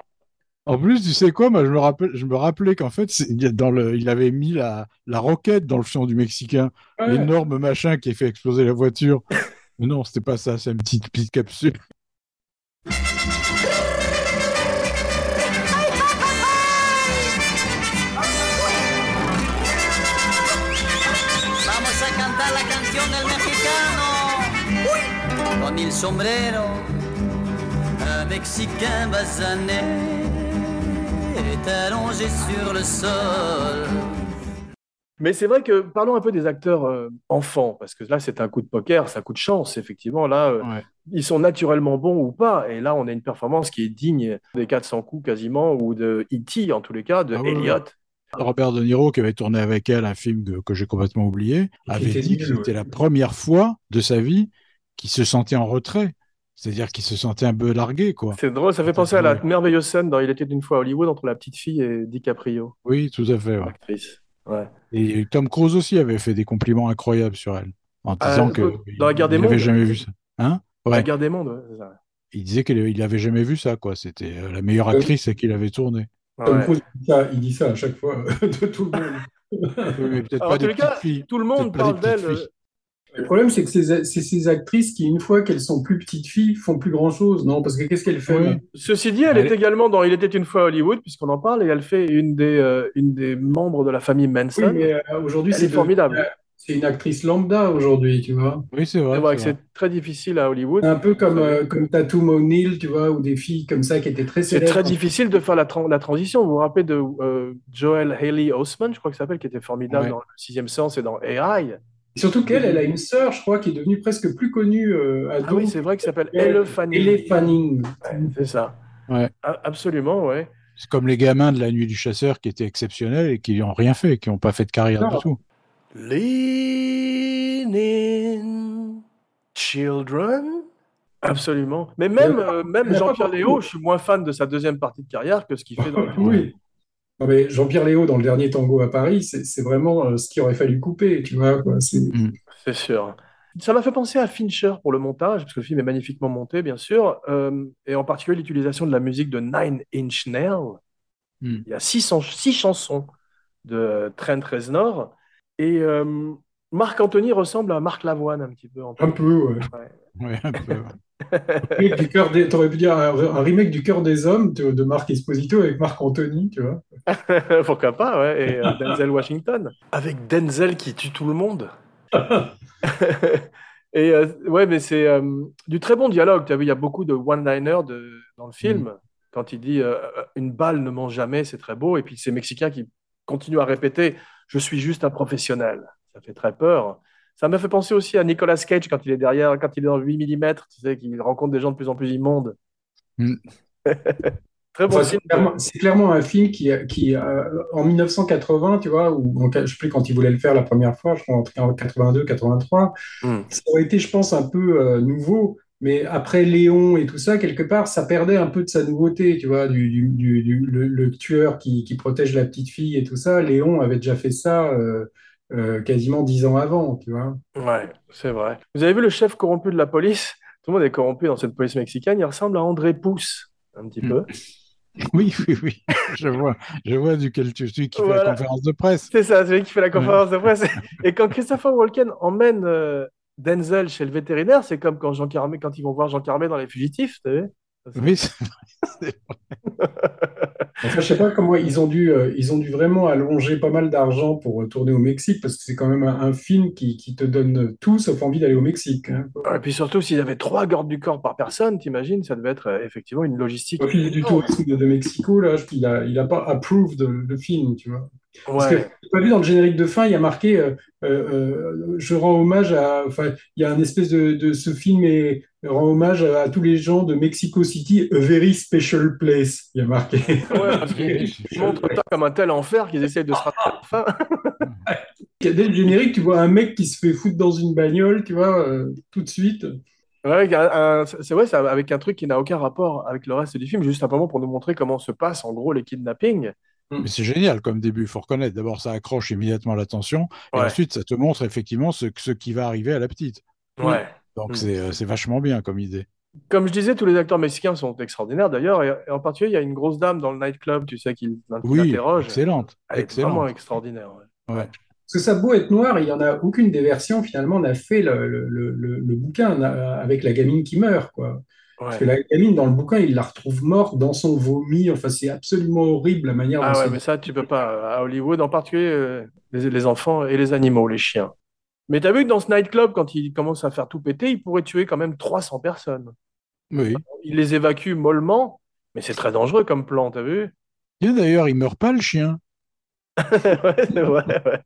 En plus, tu sais quoi, moi, je me rappelle, je me rappelais qu'en fait, il y a dans le, il avait mis la, la roquette dans le fion du Mexicain, Ouais. l'énorme machin qui a fait exploser la voiture. [laughs] Mais non, c'était pas ça, c'est une petite, petite capsule. Vamos a cantar la canción del mexicano. Con il sombrero, un Mexicain basané est allongé sur le sol. Mais c'est vrai que parlons un peu des acteurs euh, enfants, parce que là c'est un coup de poker, c'est un coup de chance, effectivement. Là, euh, Ouais. ils sont naturellement bons ou pas, et là on a une performance qui est digne des 400 coups quasiment, ou de E.T. en tous les cas, de Ah ouais. Robert De Niro, qui avait tourné avec elle un film que, que j'ai complètement oublié, avait dit que c'était ouais. la première fois de sa vie qu'il se sentait en retrait. C'est-à-dire qu'il se sentait un peu largué, quoi. C'est drôle, ça fait penser à la merveilleuse scène dans Il était une fois à Hollywood entre la petite fille et DiCaprio, Oui, tout à fait. ouais. Ouais. Et Tom Cruise aussi avait fait des compliments incroyables sur elle, en disant Ah, que dans La Guerre des il n'avait Mondes jamais vu ça. Hein? La guerre des mondes, ouais, c'est ça. Il disait qu'il il avait jamais vu ça, quoi. C'était euh, la meilleure Ouais. actrice à qui il avait tourné. Tom Ouais. Cruise, il dit ça, il dit ça à chaque fois [laughs] de tout le monde. Oui, mais Alors, pas en les cas, tout le monde parle d'elle. Le problème, c'est que c'est c'est ces actrices qui, une fois qu'elles sont plus petites filles, font plus grand-chose, non? Parce que qu'est-ce qu'elles font? Oui. Ceci dit, elle Elle est également dans Il était une fois à Hollywood, puisqu'on en parle, et elle fait une des, euh, une des membres de la famille Manson. Oui, mais euh, aujourd'hui, c'est est formidable. C'est une actrice lambda aujourd'hui, tu vois. Oui, c'est vrai. C'est vrai que c'est c'est très difficile à Hollywood. Un peu comme, euh, comme Tatum O'Neal, tu vois, ou des filles comme ça qui étaient très C'est célèbres. très difficile de faire la, tran- la transition. Vous vous rappelez de euh, Joel Haley Osment, je crois que ça s'appelle, qui était formidable Ouais. dans le sixième sens et dans AI. Surtout qu'elle, elle a une sœur, je crois, qui est devenue presque plus connue euh, ado. Ah oui, c'est vrai qu'il s'appelle Elle- Fanning. Elle Fanning. Ouais, c'est ça. Ouais. A- Absolument, ouais. C'est comme les gamins de la nuit du chasseur qui étaient exceptionnels et qui n'ont rien fait, qui n'ont pas fait de carrière Non. du tout. Lean in, children. Absolument. Mais même, euh, même a pas Jean-Pierre. Léo, je suis moins fan de sa deuxième partie de carrière que ce qu'il fait dans le [laughs] Oui. Non, mais Jean-Pierre Léo, dans le dernier tango à Paris, c'est vraiment euh, ce qu'il aurait fallu couper, tu vois. quoi. C'est- sûr. Ça m'a fait penser à Fincher pour le montage, parce que le film est magnifiquement monté, bien sûr, euh, et en particulier l'utilisation de la musique de Nine Inch Nails. Hmm. Il y a six, chan- six chansons de Trent Reznor, et euh, Marc Anthony ressemble à Marc Lavoine un petit peu. En Un peu, ouais. Ouais, un peu. Remake du cœur des... T'aurais pu dire un, remake du cœur des hommes de, de Marc Esposito avec Marc Anthony, tu vois. [laughs] Pourquoi pas, ouais. Et euh, Denzel Washington. Avec Denzel qui tue tout le monde. [laughs] Et euh, ouais, mais c'est euh, du très bon dialogue. Tu as vu, il y a beaucoup de one-liners dans le film. Quand il dit euh, une balle ne mange jamais, c'est très beau. Et puis ces Mexicains qui continuent à répéter Je suis juste un professionnel. Ça fait très peur. Ça m'a fait penser aussi à Nicolas Cage quand il est derrière, quand il est dans le 8 mm, tu sais, qu'il rencontre des gens de plus en plus immondes. Mm. [laughs] Très bon Enfin, film. c'est clairement, c'est clairement un film qui, qui euh, en 1980, tu vois, ou en- je sais plus quand ils voulaient le faire la première fois, je crois en 82, 83, Hmm. ça aurait été, je pense, un peu euh, nouveau. Mais après Léon et tout ça, quelque part, ça perdait un peu de sa nouveauté, tu vois, du, du, du- du- le, le tueur qui, qui protège la petite fille et tout ça. Léon avait déjà fait ça euh, euh, quasiment dix ans avant, tu vois. Ouais, c'est vrai. Vous avez vu le chef corrompu de la police? Tout le monde est corrompu dans cette police mexicaine. Il ressemble à André Pousse, un petit peu. [laughs] Oui, oui, oui. Je vois, je vois duquel tu suis qui fait la conférence de presse. C'est ça, c'est lui qui fait la conférence de presse. [laughs] Et quand Christopher Walken emmène euh, Denzel chez le vétérinaire, c'est comme quand Jean Carmé, quand ils vont voir Jean Carmé dans Les Fugitifs, tu sais. Oui, c'est vrai. [laughs] Enfin, je sais pas comment ils ont dû, euh, ils ont dû vraiment allonger pas mal d'argent pour euh, tourner au Mexique parce que c'est quand même un, un film qui, qui te donne tout sauf envie d'aller au Mexique. hein. Et puis surtout, s'il y avait trois gardes du corps par personne, t'imagines, ça devait être euh, effectivement une logistique. Au fil du tourisme de, de Mexico, là, il a, il a pas approved le, le film, tu vois. Parce que, pas vu dans le générique de fin, il y a marqué euh, euh, euh, Je rends hommage à. Enfin, il y a un espèce de, de ce film et rend hommage à, à tous les gens de Mexico City, a very special place. Il y a marqué. Ouais, parce qu'ils [laughs] montrent ça comme un tel enfer qu'ils essayent de se rattraper à la fin. [laughs] Dès le générique, tu vois un mec qui se fait foutre dans une bagnole, tu vois, euh, tout de suite. Ouais, c'est vrai, c'est avec un truc qui n'a aucun rapport avec le reste du film, juste simplement pour nous montrer comment se passent en gros les kidnappings. Mais c'est génial comme début, il faut reconnaître. D'abord, ça accroche immédiatement l'attention, et Ouais. ensuite, ça te montre effectivement ce, ce qui va arriver à la petite. Ouais. Donc, Mm. c'est euh, c'est vachement bien comme idée. Comme je disais, tous les acteurs mexicains sont extraordinaires d'ailleurs, et, et en particulier, il y a une grosse dame dans le nightclub, tu sais, qui qui Oui, l'interroge. excellente, Elle est excellente. vraiment extraordinaire. ouais. Ouais. Parce que ça a beau être noir, il y en a aucune des versions finalement n'a fait le, le, le, le- le bouquin n'a- avec la gamine qui meurt, quoi. Parce que Ouais. la gamine dans le bouquin, il la retrouve morte dans son vomi. Enfin, c'est absolument horrible la manière Ah dont ouais, mais ça, tu peux pas. À Hollywood, en particulier, euh, les, les enfants et les animaux, les chiens. Mais t'as vu que dans ce nightclub, quand il commence à faire tout péter, il pourrait tuer quand même 300 personnes. Oui. Il les évacue mollement, mais c'est très dangereux comme plan, t'as vu? Et d'ailleurs, il meurt pas le chien. [laughs] Ouais, c'est vrai, ouais.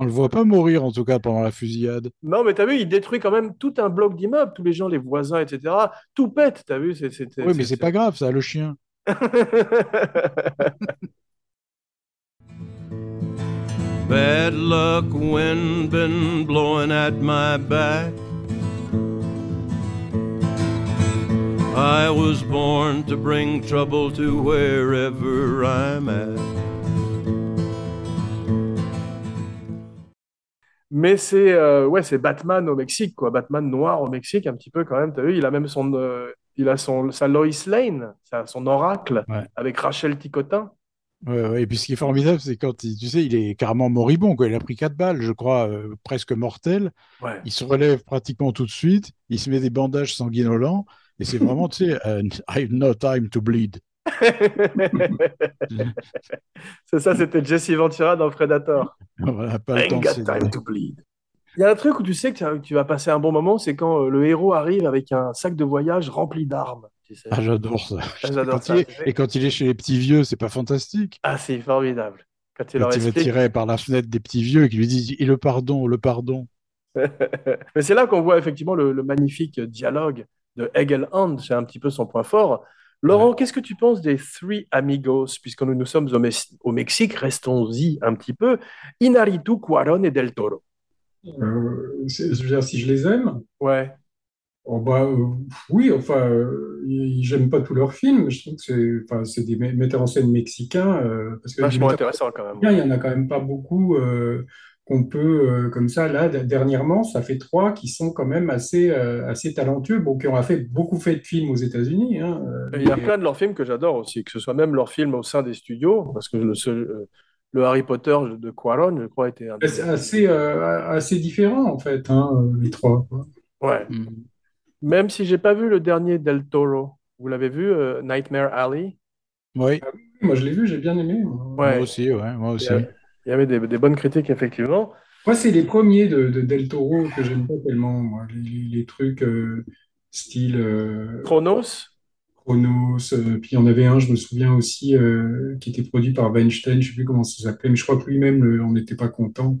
On le voit pas mourir, en tout cas, pendant la fusillade. Non, mais t'as vu, il détruit quand même tout un bloc d'immeubles, tous les gens, les voisins, etc. Tout pète, t'as vu? C'est, Oui, mais c'est pas grave, ça, le chien. [laughs] Bad luck, wind been blowing at my back. I was born to bring trouble to wherever I'm at. Mais c'est euh, ouais, c'est Batman au Mexique, quoi. Batman noir au Mexique, un petit peu quand même. T'as vu, il a même son, euh, il a son, sa Lois Lane, sa- son oracle, Ouais. avec Rachel Ticotin. Ouais, ouais. Et puis, ce qui est formidable, c'est quand, il, tu sais, il est carrément moribond, quoi. Il a pris quatre balles, je crois, euh, presque mortelles. Ouais. Il se relève pratiquement tout de suite. Il se met des bandages sanguinolents. Et c'est vraiment, [laughs] tu sais, euh, I have no time to bleed. [laughs] C'est ça, c'était Jesse Ventura dans Predator. [laughs] Voilà, pas le Ain't temps de got time to bleed. Il y a un truc où tu sais que tu vas- tu vas passer un bon moment, c'est quand euh, le héros arrive avec un sac de voyage rempli d'armes. Tu sais. Ah, j'adore ça. Ah, [laughs] j'adore ça, il. Et quand il est chez les petits vieux, c'est pas fantastique. Ah, c'est formidable. Quand il Quand leur il va tirer par la fenêtre des petits vieux et qui lui disent Et le pardon, le pardon. [laughs] Mais c'est là qu'on voit effectivement le, le magnifique dialogue de Egelhand, c'est un petit peu son point fort. Laurent, qu'est-ce que tu penses des Three Amigos, puisque nous nous sommes au, Mexique, restons-y un petit peu, Inarritu, Cuarón et Del Toro. Euh, je veux dire, si je les aime, Ouais. Oh bah, euh, oui, enfin, euh, j'aime pas tous leurs films, mais je trouve que c'est enfin, c'est des met- metteurs en scène mexicains. euh, parce que Vachement intéressant quand même. il y en a quand même pas beaucoup euh, qu'on peut, euh, comme ça, là, dernièrement, ça fait trois qui sont quand même assez, euh, assez talentueux, bon, qui ont fait beaucoup fait de films aux États-Unis. hein, euh, Il y a plein de leurs films que j'adore aussi, que ce soit même leurs films au sein des studios, parce que le, seul- euh, le Harry Potter de Cuarón, je crois, était un des- C'est assez, euh, assez différent, en fait, hein, les trois. quoi. Ouais. Même si j'ai pas vu le dernier Del Toro. Vous l'avez vu, euh, Nightmare Alley? Oui, Moi, je l'ai vu, j'ai bien aimé. moi. Ouais. moi aussi, ouais, moi Il aussi. y a- il y avait des, des bonnes critiques, effectivement. Moi, c'est les premiers de, de Del Toro que j'aime pas tellement, moi. Les, les- les trucs euh, style euh, Chronos? Chronos. euh, puis il y en avait un, je me souviens aussi, euh, qui était produit par Weinstein, je sais plus comment ça s'appelait, mais je crois que lui-même, on n'était pas content.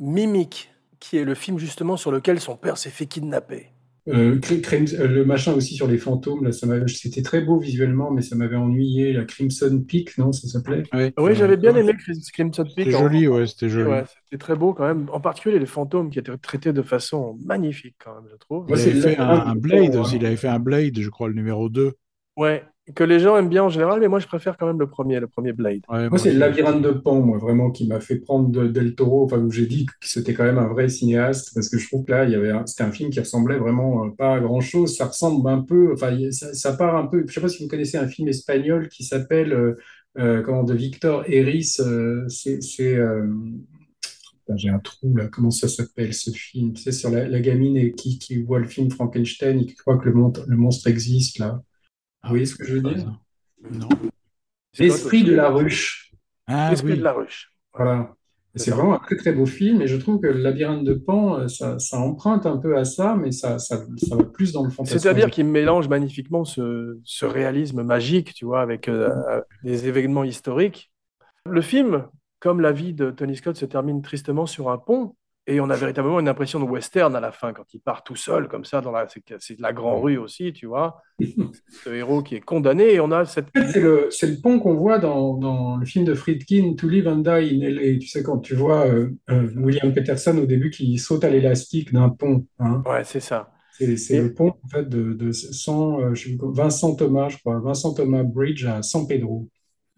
Mimic, qui est le film justement sur lequel son père s'est fait kidnapper. Euh, euh, le machin aussi sur les fantômes, là, ça m'avait- c'était très beau visuellement, mais ça m'avait ennuyé. La Crimson Peak, non, ça s'appelait? Oui, Oui, j'avais bien aimé Crim- Crimson Peak. C'était en- joli, ouais, c'était joli. Ouais, c'était très beau quand même. En particulier les fantômes qui étaient traités de façon magnifique quand même, je trouve. Il avait fait un, un Blade aussi, il avait fait un Blade, je crois, le numéro 2. Ouais, que les gens aiment bien en général, mais moi je préfère quand même le premier, le premier Blade. Moi, c'est le labyrinthe de Pan, moi, vraiment, qui m'a fait prendre de- Del Toro, enfin, où j'ai dit que c'était quand même un vrai cinéaste, parce que je trouve que là, il y avait un- c'était un film qui ressemblait vraiment euh, pas à grand-chose. Ça ressemble un peu, enfin, ça, ça part un peu. Je sais pas si vous connaissez un film espagnol qui s'appelle, euh, euh, comment, de Victor Eris, euh, c'est, j'ai un trou là, comment ça s'appelle ce film? C'est sur la, la gamine et qui, qui voit le film Frankenstein et qui croit que le, mon- le monstre existe, là. Vous voyez ce que je veux dire? Non. L'esprit de la ruche. Ah L'esprit oui. de la ruche. Voilà. C'est vraiment un très très beau film et je trouve que le labyrinthe de Pan, euh, ça, ça emprunte un peu à ça, mais ça, ça, ça va plus dans le fantasme. C'est-à-dire qu'il mélange magnifiquement ce, ce réalisme magique, tu vois, avec euh, des événements historiques. Le film, comme la vie de Tony Scott, se termine tristement sur un pont, et on a véritablement une impression de western à la fin, quand il part tout seul, comme ça, dans la, c'est, la grande rue aussi, tu vois. [laughs] Ce héros qui est condamné, et on a cette... C'est le, pont qu'on voit dans, dans le film de Friedkin, To Live and Die in LA. Tu sais, quand tu vois euh, euh, William Peterson au début qui saute à l'élastique d'un pont. hein. Ouais, c'est ça. C'est Et- le pont en fait, de, de 100, euh, je sais Vincent Thomas, je crois, Vincent Thomas Bridge à San Pedro.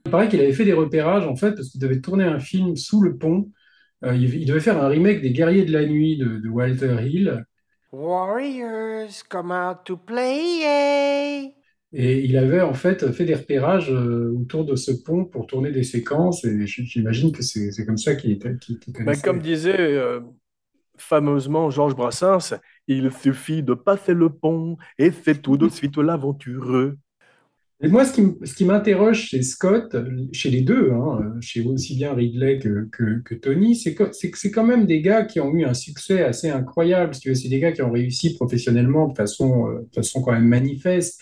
Il paraît qu'il avait fait des repérages en fait parce qu'il devait tourner un film sous le pont. Euh, il, il devait faire un remake des Guerriers de la Nuit de, de Walter Hill. Warriors, come out to play. Et il avait en fait fait des repérages euh, autour de ce pont pour tourner des séquences. Et j'imagine que c'est comme ça qu'il était. Ben, comme disait euh, fameusement Georges Brassens, il suffit de passer le pont, et c'est tout de suite l'aventureux. Et moi, ce qui, m'interroge chez Scott, chez les deux, hein, chez aussi bien Ridley que, Tony, c'est que c'est quand même des gars qui ont eu un succès assez incroyable. C'est des gars qui ont réussi professionnellement de façon, euh, de façon quand même manifeste.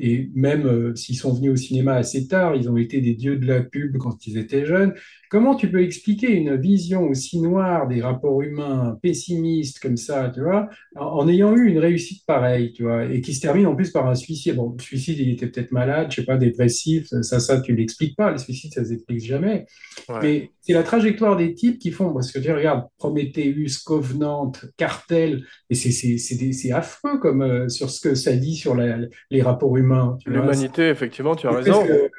Et même euh, s'ils sont venus au cinéma assez tard, ils ont été des dieux de la pub quand ils étaient jeunes. Comment tu peux expliquer une vision aussi noire des rapports humains, pessimiste comme ça, tu vois, en, en ayant eu une réussite pareille, tu vois, et qui se termine en plus par un suicide? Bon, le suicide, il était peut-être malade, je sais pas, dépressif, ça, ça, tu l'expliques pas. Les suicides, ça s'explique jamais. Ouais. Mais c'est la trajectoire des types qui font, parce que tu regardes Prometheus, Covenant, Cartel, et c'est affreux comme euh, sur ce que ça dit sur la- les rapports humains. L'humanité, effectivement, tu as raison. que,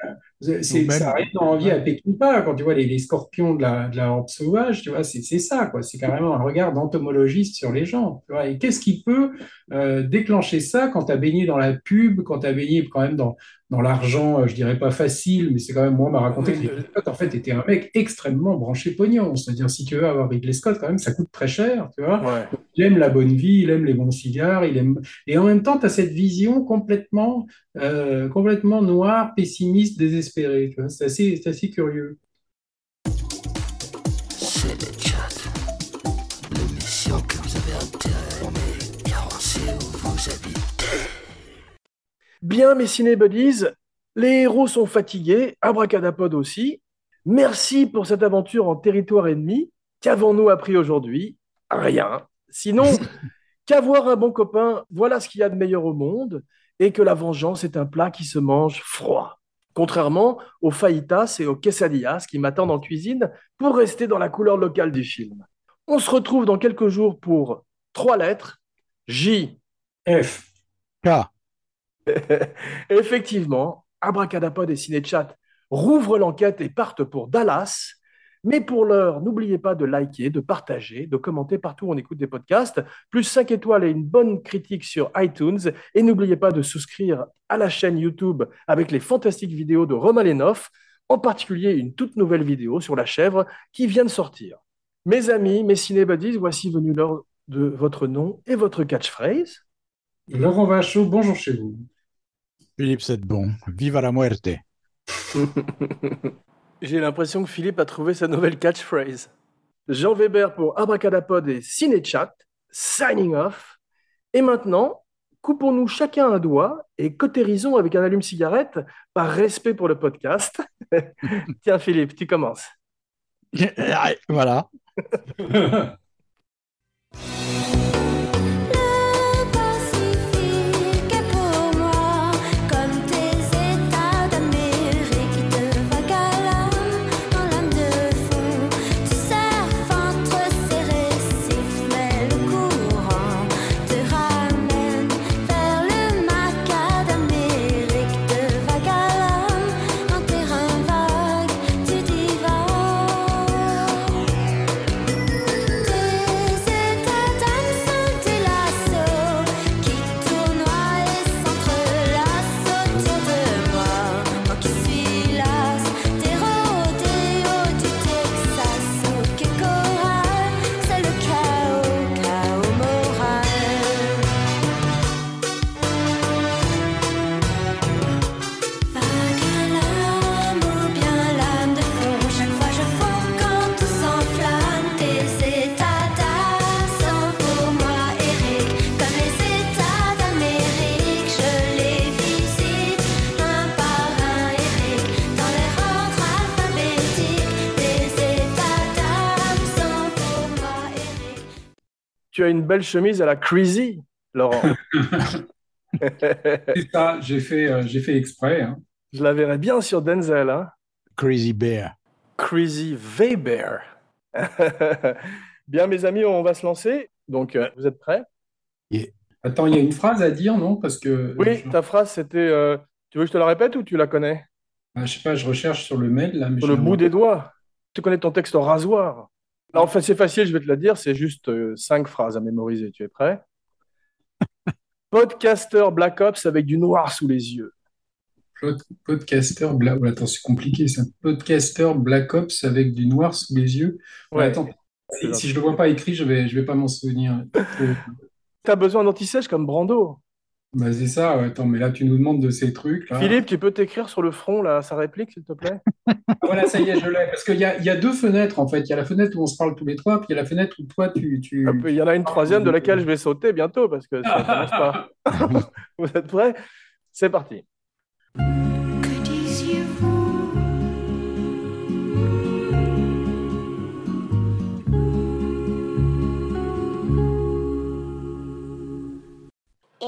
c'est- même- ça n'a rien envie à Peckinpah quand tu vois les, les scorpions de la, de la horde sauvage, tu vois, c'est c'est ça, quoi. C'est carrément un regard d'entomologiste sur les gens, tu vois. Et qu'est-ce qui peut euh, déclencher ça quand tu as baigné dans la pub, quand tu as baigné quand même dans, dans l'argent, euh, je dirais pas facile, mais c'est quand même, moi, on m'a raconté que Ridley Scott, en fait, était un mec extrêmement branché pognon. C'est-à-dire, si tu veux avoir Ridley Scott, quand même, ça coûte très cher, tu vois. Ouais. Il aime la bonne vie, il aime les bons cigares, il aime... Et en même temps, tu as cette vision complètement, euh, complètement noire, pessimiste, désespérée. tu vois. C'est assez, c'est assez curieux. Bien, mes cinébuddies, les héros sont fatigués, Abracadapod aussi. Merci pour cette aventure en territoire ennemi. Qu'avons-nous appris aujourd'hui? Rien. Sinon, [laughs] qu'avoir un bon copain, voilà ce qu'il y a de meilleur au monde, et que la vengeance est un plat qui se mange froid. Contrairement aux fajitas et aux quesadillas qui m'attendent en cuisine pour rester dans la couleur locale du film. On se retrouve dans quelques jours pour trois lettres J, F. K. [laughs] Effectivement, Abracadapod et Cinéchat rouvrent l'enquête et partent pour Dallas. Mais pour l'heure, n'oubliez pas de liker, de partager, de commenter partout où on écoute des podcasts, plus 5 étoiles et une bonne critique sur iTunes. Et n'oubliez pas de souscrire à la chaîne YouTube avec les fantastiques vidéos de Romain Lenoff, en particulier une toute nouvelle vidéo sur la chèvre qui vient de sortir. Mes amis, mes cinébuddies, voici venu l'heure de votre nom et votre catchphrase. Laurent Vachaud, bonjour chez vous. Philippe Sedbon, viva la muerte. [laughs] J'ai l'impression que Philippe a trouvé sa nouvelle catchphrase. Jean Weber pour Abracadapod et Cinéchat, signing off. Et maintenant, coupons-nous chacun un doigt et cautérisons avec un allume-cigarette par respect pour le podcast. [laughs] Tiens, Philippe, tu commences. [laughs] voilà. Tu as une belle chemise à la Crazy, Laurent. [laughs] [laughs] C'est ça, j'ai fait, euh, j'ai fait exprès. hein. Je la verrais bien sur Denzel. Hein. Crazy Bear. Crazy Weber. [laughs] bien, mes amis, on va se lancer. Donc, euh, vous êtes prêts? Attends, il y a une phrase à dire, non? Parce que Oui, ta phrase, c'était. euh, tu veux que je te la répète ou tu la connais? Ah, je sais pas, je recherche sur le mail là, mais Sur le bout des doigts. Tu connais ton texte au rasoir. Enfin, c'est facile, je vais te la dire. C'est juste euh, cinq phrases à mémoriser. Tu es prêt? [laughs] Podcaster Black Ops avec du noir sous les yeux. Pod- Podcaster Black... oh, attends, c'est compliqué ça. Podcaster Black Ops avec du noir sous les yeux. Ouais, attends, si, si je le vois pas écrit, je vais, je vais pas m'en souvenir. Euh, [laughs] T'as besoin d'anti-sèche comme Brando. Bah, c'est ça, ouais. Attends, mais là, tu nous demandes de ces trucs là. Philippe, tu peux t'écrire sur le front là, sa réplique, s'il te plaît? Ah, Voilà, ça y est, je l'ai. Parce qu'il y a, y a deux fenêtres en fait. Il y a la fenêtre où on se parle tous les trois, puis il y a la fenêtre où toi, tu. tu... Ah, Il y en a une troisième de laquelle je vais sauter bientôt parce que ça commence pas. [laughs] Vous êtes prêts? C'est parti.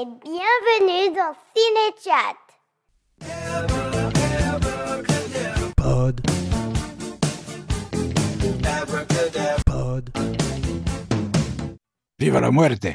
Et bienvenue dans Cinéchat. Pod. Pod. Viva la muerte